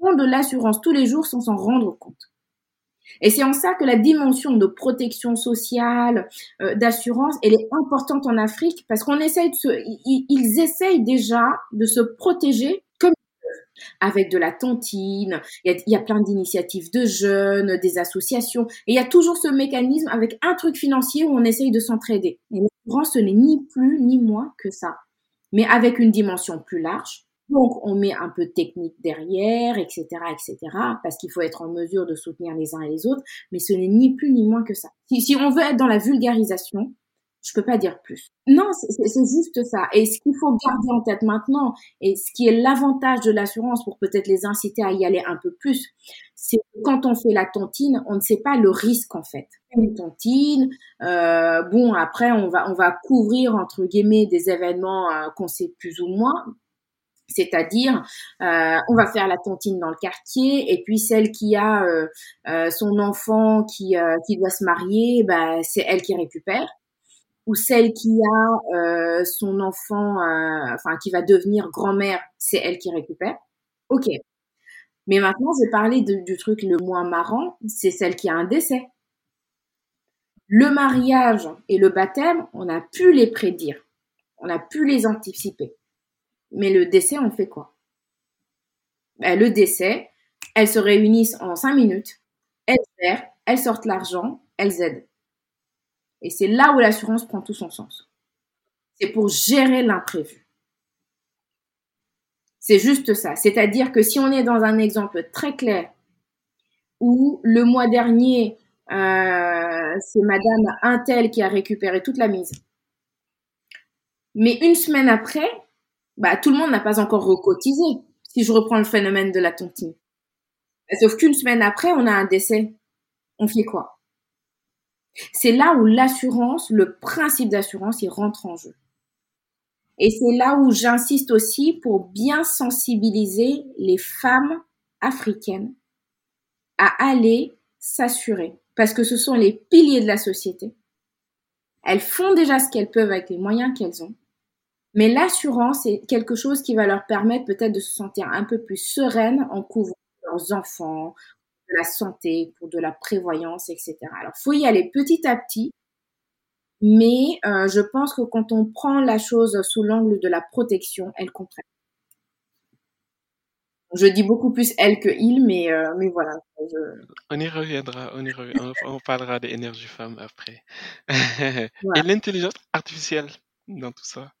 Font de l'assurance tous les jours sans s'en rendre compte. Et c'est en ça que la dimension de protection sociale, euh, d'assurance, elle est importante en Afrique parce qu'on essaye de se, ils, essayent déjà de se protéger comme avec de la tontine. Il y a, plein d'initiatives de jeunes, des associations, et il y a toujours ce mécanisme avec un truc financier où on essaye de s'entraider. L'assurance, ce n'est ni plus ni moins que ça, mais avec une dimension plus large donc, on met un peu de technique derrière, etc., etc., parce qu'il faut être en mesure de soutenir les uns et les autres, mais ce n'est ni plus ni moins que ça. Si, si on veut être dans la vulgarisation, Je peux pas dire plus. Non, c'est juste ça. Et ce qu'il faut garder en tête maintenant, et ce qui est l'avantage de l'assurance pour peut-être les inciter à y aller un peu plus, c'est que quand on fait la tontine, on ne sait pas le risque en fait. Une tontine, euh, bon après on va on va couvrir entre guillemets des événements euh, qu'on sait plus ou moins, c'est-à-dire, euh, on va faire la tontine dans le quartier, et puis celle qui a euh, euh, son enfant qui, qui doit se marier, bah, c'est elle qui récupère. Ou celle qui a son enfant, enfin qui va devenir grand-mère, c'est elle qui récupère. Ok. Mais maintenant, je vais parler du truc le moins marrant, c'est celle qui a un décès. Le mariage et le baptême, on a pu les prédire, on a pu les anticiper. Mais le décès, on fait quoi? Ben, Le décès, elles se réunissent en cinq minutes, elles gèrent, elles sortent l'argent, elles aident. Et c'est là où l'assurance prend tout son sens. C'est pour gérer l'imprévu. C'est juste ça. C'est-à-dire que si on est dans un exemple très clair où le mois dernier, euh, c'est Madame Intel qui a récupéré toute la mise, mais une semaine après, bah, tout le monde n'a pas encore recotisé, si je reprends le phénomène de la tontine. Sauf qu'une semaine après, on a un décès. On fait quoi? C'est là où l'assurance, le principe d'assurance, il rentre en jeu. Et c'est là où j'insiste aussi pour bien sensibiliser les femmes africaines à aller s'assurer. Parce que ce sont les piliers de la société. Elles font déjà ce qu'elles peuvent avec les moyens qu'elles ont. Mais l'assurance est quelque chose qui va leur permettre peut-être de se sentir un peu plus sereines en couvrant leurs enfants, de la santé, pour de la prévoyance, etc. Alors, faut y aller petit à petit, mais euh, je pense que quand on prend la chose sous l'angle de la protection, elle comprend. Je dis beaucoup plus elle que il, mais, euh, mais voilà. On y reviendra, on, y reviendra, on, parlera des énergies femmes après. Et l'intelligence artificielle dans tout ça?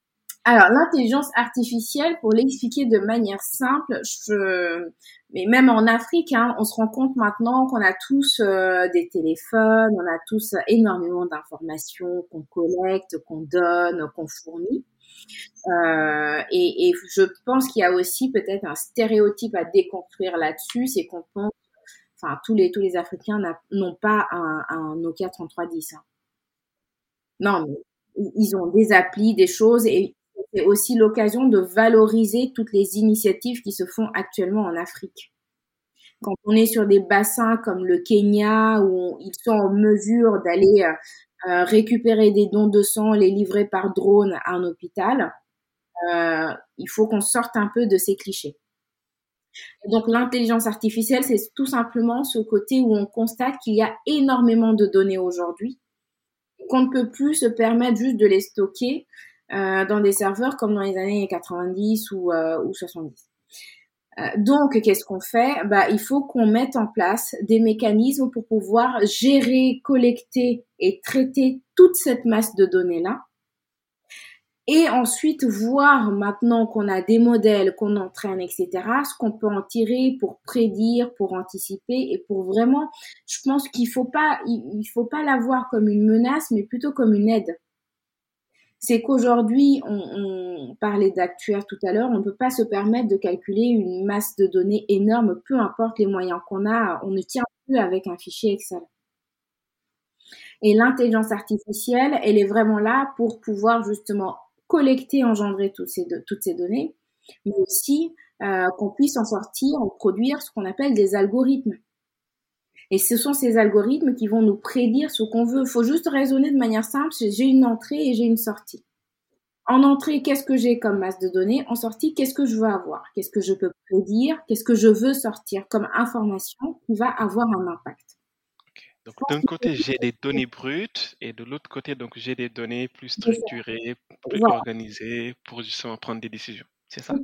Alors, l'intelligence artificielle, pour l'expliquer de manière simple, je, mais même en Afrique, hein, on se rend compte maintenant qu'on a tous euh, des téléphones, on a tous énormément d'informations qu'on collecte, qu'on donne, qu'on fournit. Euh, et, et, je pense qu'il y a aussi peut-être un stéréotype à déconstruire là-dessus, c'est qu'on pense, enfin tous les tous les Africains n'ont pas un, un Nokia 3310. Hein. Non, mais ils ont des applis, des choses, et c'est aussi l'occasion de valoriser toutes les initiatives qui se font actuellement en Afrique. Quand on est sur des bassins comme le Kenya, où ils sont en mesure d'aller euh, euh, récupérer des dons de sang, les livrer par drone à un hôpital, euh, il faut qu'on sorte un peu de ces clichés. donc l'intelligence artificielle, c'est tout simplement ce côté où on constate qu'il y a énormément de données aujourd'hui, qu'on ne peut plus se permettre juste de les stocker dans des serveurs comme dans les années 90 ou, euh, ou 70. Euh, donc, qu'est-ce qu'on fait? Bah, Il faut qu'on mette en place des mécanismes pour pouvoir gérer, collecter et traiter toute cette masse de données-là. Et ensuite, voir maintenant qu'on a des modèles, qu'on entraîne, etc., ce qu'on peut en tirer pour prédire, pour anticiper et pour vraiment, je pense qu'il faut pas, il faut pas la voir comme une menace, mais plutôt comme une aide c'est qu'aujourd'hui, on, parlait d'actuaire tout à l'heure, on ne peut pas se permettre de calculer une masse de données énorme, peu importe les moyens qu'on a, on ne tient plus avec un fichier Excel. Et l'intelligence artificielle, elle est vraiment là pour pouvoir justement collecter, engendrer toutes ces, données, mais aussi euh, qu'on puisse en sortir, en produire ce qu'on appelle des algorithmes. Et ce sont ces algorithmes qui vont nous prédire ce qu'on veut. Il faut juste raisonner de manière simple. J'ai une entrée et j'ai une sortie. En entrée, qu'est-ce que j'ai comme masse de données? En sortie, qu'est-ce que je veux avoir? Qu'est-ce que je peux prédire? Qu'est-ce que je veux sortir comme information qui va avoir un impact? Donc d'un côté, j'ai des données brutes et de l'autre côté, donc j'ai des données plus structurées, plus organisées pour justement prendre des décisions. C'est ça?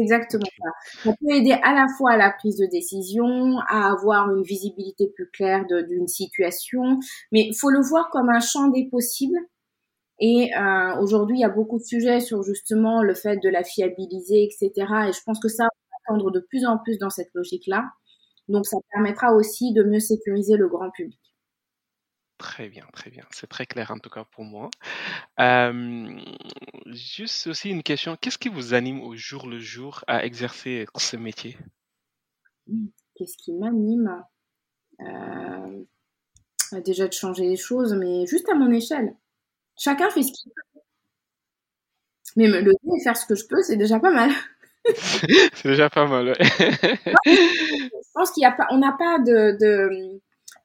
Exactement ça. Ça peut aider à la fois à la prise de décision, à avoir une visibilité plus claire d'une situation, mais il faut le voir comme un champ des possibles. Et euh, aujourd'hui, il y a beaucoup de sujets sur justement le fait de la fiabiliser, etc. Et je pense que ça va attendre de plus en plus dans cette logique-là. Donc, ça permettra aussi de mieux sécuriser le grand public. Très bien, très bien. C'est très clair en tout cas pour moi. Euh, juste aussi une question. Qu'est-ce qui vous anime au jour le jour à exercer ce métier? Mmh. Qu'est-ce qui m'anime? Euh, déjà de changer les choses, mais juste à mon échelle. Chacun fait ce qu'il peut. Mais me lever et faire ce que je peux, c'est déjà pas mal. C'est déjà pas mal, ouais. Je pense qu'il y a pas, on n'a pas de, de euh,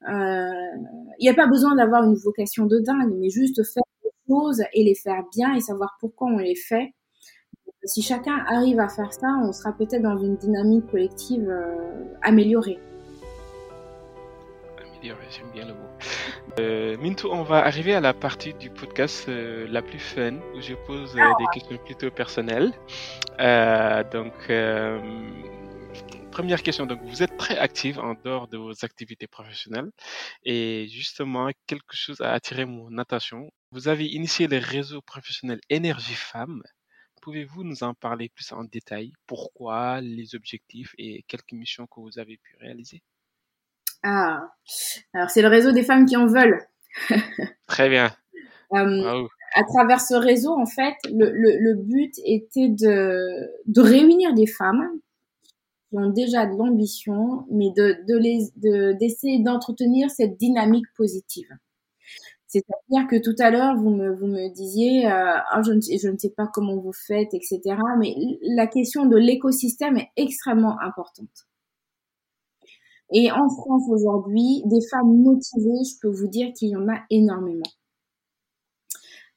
il n'y a pas besoin d'avoir une vocation de dingue, mais juste faire des choses et les faire bien et savoir pourquoi on les fait. Si chacun arrive à faire ça, on sera peut-être dans une dynamique collective euh, améliorée. Améliorée, j'aime bien le mot. Euh, Mintou, on va arriver à la partie du podcast euh, la plus fun, où je pose euh, des questions plutôt personnelles. Euh, donc, euh, première question. Donc, vous êtes très active en dehors de vos activités professionnelles. Et justement, quelque chose a attiré mon attention. Vous avez initié le réseau professionnel Énergie Femmes. Pouvez-vous nous en parler plus en détail? Pourquoi, les objectifs et quelques missions que vous avez pu réaliser? Ah, alors c'est le réseau des femmes qui en veulent. Très bien. Euh, à travers ce réseau, en fait, le, le, le but était de, de réunir des femmes qui ont déjà de l'ambition, mais de, de les, de, d'essayer d'entretenir cette dynamique positive. C'est-à-dire que tout à l'heure, vous me, vous me disiez, euh, ah, je, ne, je ne sais pas comment vous faites, etc. Mais la question de l'écosystème est extrêmement importante. Et en France aujourd'hui, des femmes motivées, je peux vous dire qu'il y en a énormément.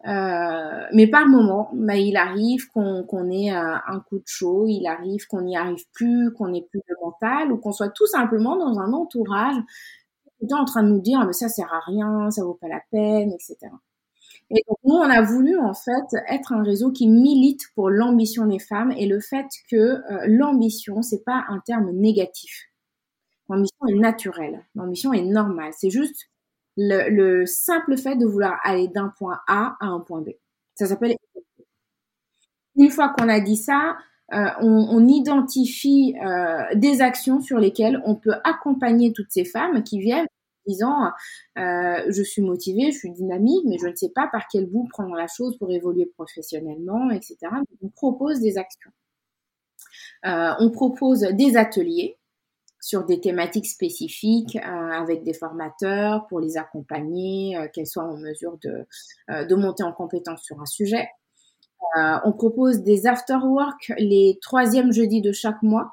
Euh, mais par moment, bah, il arrive qu'on qu'on ait euh, un coup de chaud, il arrive qu'on n'y arrive plus, qu'on n'ait plus de mental, ou qu'on soit tout simplement dans un entourage en train de nous dire Ah, mais ça sert à rien, ça vaut pas la peine, etc. Et donc nous, on a voulu en fait être un réseau qui milite pour l'ambition des femmes et le fait que euh, l'ambition, c'est pas un terme négatif. L'ambition est naturelle, l'ambition est normale. C'est juste le, le simple fait de vouloir aller d'un point A à un point B. Ça s'appelle. Une fois qu'on a dit ça, euh, on, on identifie euh, des actions sur lesquelles on peut accompagner toutes ces femmes qui viennent en disant euh, je suis motivée, je suis dynamique, mais je ne sais pas par quel bout prendre la chose pour évoluer professionnellement, etc. On propose des actions. Euh, on propose des ateliers sur des thématiques spécifiques euh, avec des formateurs pour les accompagner, euh, qu'elles soient en mesure de, euh, de monter en compétence sur un sujet. Euh, on propose des after-work les troisièmes jeudis de chaque mois.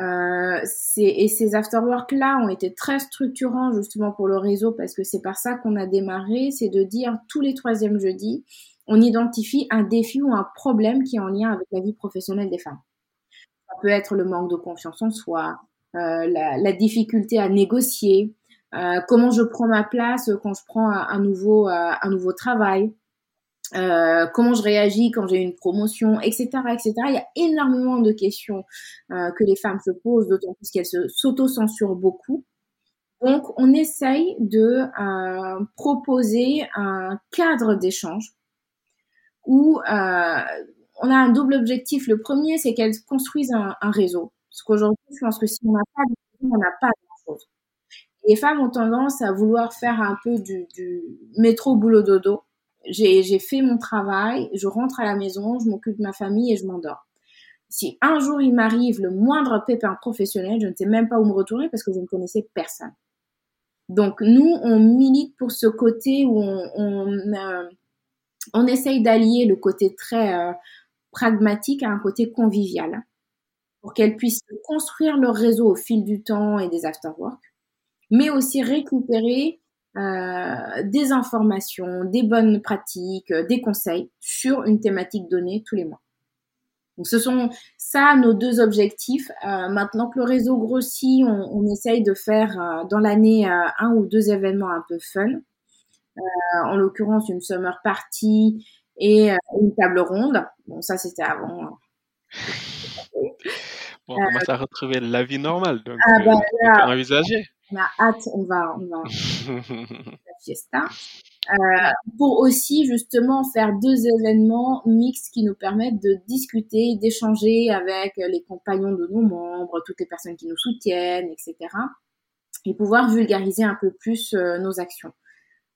Euh, et ces after-work-là ont été très structurants justement pour le réseau parce que c'est par ça qu'on a démarré, c'est de dire tous les troisièmes jeudis, on identifie un défi ou un problème qui est en lien avec la vie professionnelle des femmes. Ça peut être le manque de confiance en soi, la, la difficulté à négocier, euh, comment je prends ma place quand je prends un, un nouveau, euh, un nouveau travail, euh, comment je réagis quand j'ai une promotion, etc., etc. Il y a énormément de questions euh, que les femmes se posent, d'autant plus qu'elles s'auto-censurent beaucoup. Donc, on essaye de euh, proposer un cadre d'échange où euh, on a un double objectif. Le premier, c'est qu'elles construisent un, un réseau. Parce qu'aujourd'hui, je pense que si on n'a pas de on n'a pas grand-chose. Les femmes ont tendance à vouloir faire un peu du, métro boulot dodo. J'ai fait mon travail, je rentre à la maison, je m'occupe de ma famille et je m'endors. Si un jour il m'arrive le moindre pépin professionnel, je ne sais même pas où me retourner parce que je ne connaissais personne. Donc nous, on milite pour ce côté où on, euh, essaye d'allier le côté très euh, pragmatique à un côté convivial pour qu'elles puissent construire leur réseau au fil du temps et des afterwork, mais aussi récupérer euh, des informations, des bonnes pratiques, euh, des conseils sur une thématique donnée tous les mois. Donc ce sont ça nos deux objectifs. Euh, maintenant que le réseau grossit, on, essaye de faire dans l'année un ou deux événements un peu fun. En l'occurrence une summer party et une table ronde. Bon ça c'était avant. Bon, on commence à retrouver la vie normale, donc Ah euh, bah on là, peut envisager. on a hâte, on va, on va la fiesta. Euh, pour aussi justement faire deux événements mixtes qui nous permettent de discuter, d'échanger avec les compagnons de nos membres, toutes les personnes qui nous soutiennent, etc. Et pouvoir vulgariser un peu plus euh, nos actions.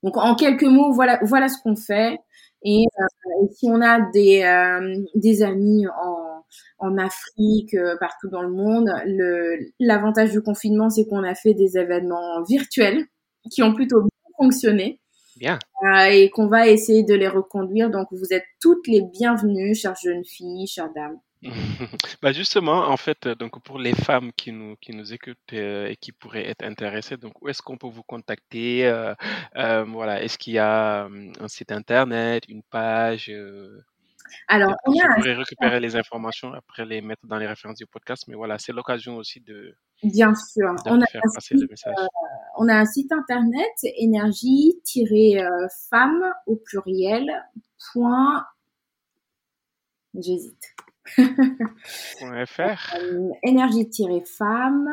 Donc en quelques mots, voilà, voilà ce qu'on fait. Et, euh, si on a des, euh, des amis en, en Afrique, euh, partout dans le monde, l'avantage du confinement, c'est qu'on a fait des événements virtuels qui ont plutôt bien fonctionné. Bien. et qu'on va essayer de les reconduire. Donc vous êtes toutes les bienvenues, chères jeunes filles, chères dames. Bah justement, en fait, euh, donc pour les femmes qui nous qui nous écoutent euh, et qui pourraient être intéressées, donc où est-ce qu'on peut vous contacter euh, voilà, est-ce qu'il y a un site internet, une page Alors, on Je a pourrais récupérer les informations après les mettre dans les références du podcast, mais voilà, c'est l'occasion aussi de, bien sûr, on a, faire un passer le site, message. on a un site internet énergie-femme au pluriel point. J'hésite. .fr. Euh, énergie-femme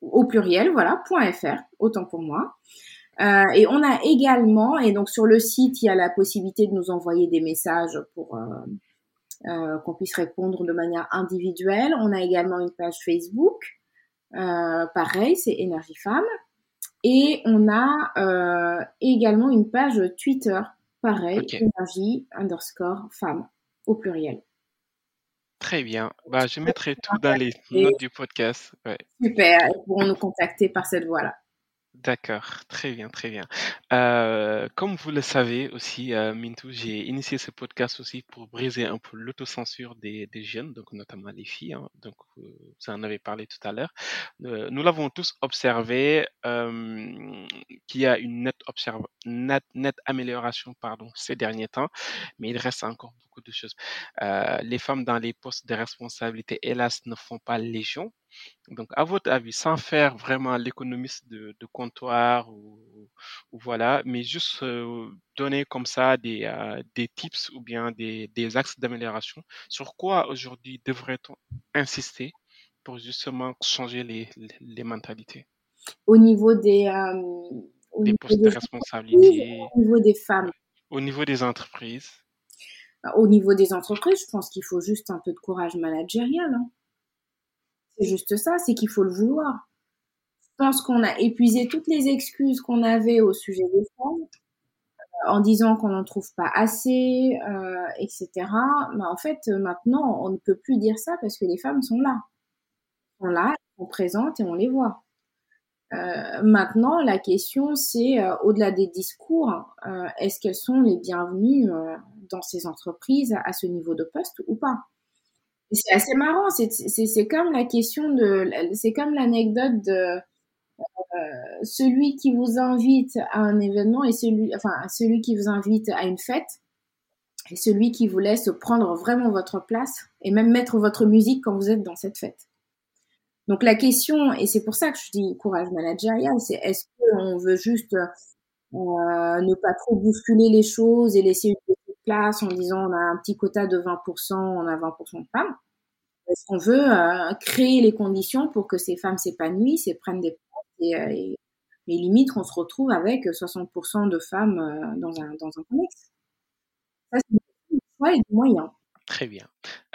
au pluriel, voilà, .fr, autant pour moi. Euh, et on a également, et donc sur le site, il y a la possibilité de nous envoyer des messages pour euh, euh qu'on puisse répondre de manière individuelle. On a également une page Facebook, pareil, c'est Énergie Femme. Et on a également une page Twitter, pareil, Énergie underscore femme au pluriel. Très bien. Bah, je mettrai tout dans les notes du podcast. Ouais. Super. Ils pourront nous contacter par cette voie-là. D'accord, très bien, très bien. Euh, comme vous le savez aussi, euh, Mintou, j'ai initié ce podcast aussi pour briser un peu l'autocensure des, jeunes, donc notamment les filles. Hein. donc, euh, vous en avez parlé tout à l'heure. Euh, nous l'avons tous observé qu'il y a une nette, nette amélioration pardon, ces derniers temps, mais il reste encore beaucoup de choses. Euh, les femmes dans les postes de responsabilité, hélas, ne font pas légion. Donc, à votre avis, sans faire vraiment l'économiste de, de, comptoir ou, ou, voilà, mais juste euh, donner comme ça des, euh, des tips ou bien des, des axes d'amélioration, sur quoi aujourd'hui devrait-on insister pour justement changer les, les, les mentalités? Au niveau des, euh, au des niveau postes des de responsabilité, au niveau des femmes. Au niveau des entreprises. Au niveau des entreprises, je pense qu'il faut juste un peu de courage managérial. Hein. C'est juste ça, c'est qu'il faut le vouloir. Je pense qu'on a épuisé toutes les excuses qu'on avait au sujet des femmes euh, en disant qu'on n'en trouve pas assez, euh, etc. Mais en fait, maintenant, on ne peut plus dire ça parce que les femmes sont là. Elles sont là, elles sont présentes et on les voit. Euh, maintenant, la question, c'est euh, au-delà des discours, euh, est-ce qu'elles sont les bienvenues dans ces entreprises à, ce niveau de poste ou pas? C'est assez marrant. C'est comme la question de, c'est comme l'anecdote de celui qui vous invite à un événement et celui, enfin celui qui vous invite à une fête et celui qui vous laisse prendre vraiment votre place et même mettre votre musique quand vous êtes dans cette fête. Donc la question, et c'est pour ça que je dis courage managérial, c'est est-ce qu'on veut juste euh, ne pas trop bousculer les choses et laisser une petite place en disant on a un petit quota de 20%, on a 20% de femmes? Est-ce qu'on veut euh, créer les conditions pour que ces femmes s'épanouissent et prennent des places et, euh, et, limite on se retrouve avec 60% de femmes dans un, dans un contexte? Ça, c'est une choix et des moyens. Très bien.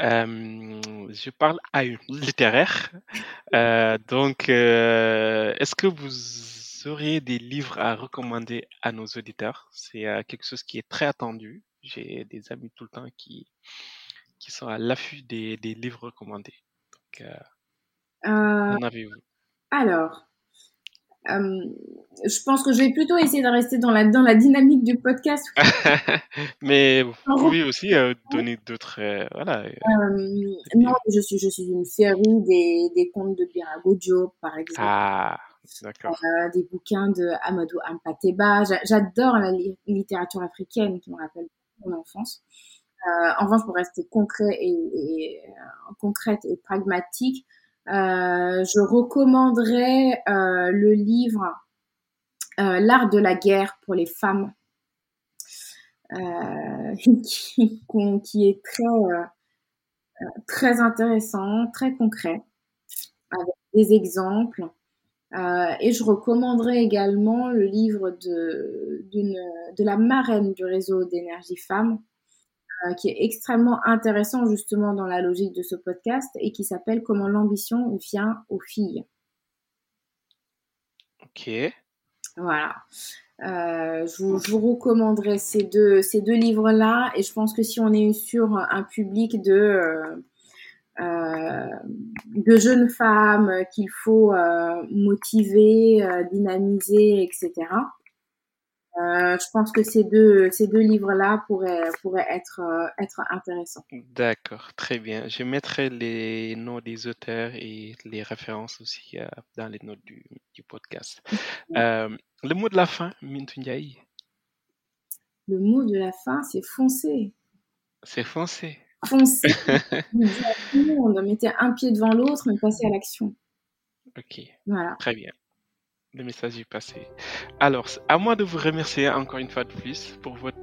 Euh, je parle à une littéraire. Euh, donc, euh, est-ce que vous auriez des livres à recommander à nos auditeurs? C'est quelque chose qui est très attendu. J'ai des amis tout le temps qui, qui sont à l'affût des, des, livres recommandés. Donc, en avez-vous? Alors, euh, je pense que je vais plutôt essayer de rester dans la, dans la dynamique du podcast. Mais vous pouvez aussi euh, donner d'autres. Euh, voilà. Euh, non, je suis, je suis une série des, des contes de Birago Diop, par exemple. Ah, d'accord. des bouquins de Amadou Ampateba. J'adore la littérature africaine qui me rappelle mon enfance. en revanche, pour rester concret et, et concrète et pragmatique, je recommanderais euh, le livre euh, L'art de la guerre pour les femmes, qui, qui, est très, très intéressant, très concret, avec des exemples. et je recommanderais également le livre de, de la marraine du réseau d'énergie femmes, euh, qui est extrêmement intéressant justement dans la logique de ce podcast et qui s'appelle Comment l'ambition vient aux filles. Ok. Voilà. Euh, je, vous, je, vous, recommanderais ces deux, ces deux livres-là. Et je pense que si on est sur un public de, euh, de jeunes femmes qu'il faut motiver, dynamiser, etc., euh, je pense que ces deux, ces deux livres-là pourraient, pourraient être, euh, être intéressants. D'accord, très bien. Je mettrai les noms des auteurs et les références aussi euh, dans les notes du, du podcast. Le mot de la fin, Mintou Ndiaye? Le mot de la fin, c'est foncer. C'est foncer. Foncer. on mettre un pied devant l'autre, mais passer à l'action. Ok, Voilà. très bien. Le message est passé. Alors, à moi de vous remercier encore une fois de plus pour votre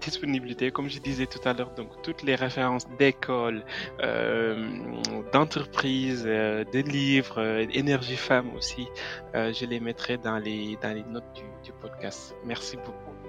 disponibilité. Comme je disais tout à l'heure, donc toutes les références d'écoles, euh, d'entreprises, euh, de livres, euh, énergie femme aussi, euh, je les mettrai dans les dans les notes du, du podcast. Merci beaucoup.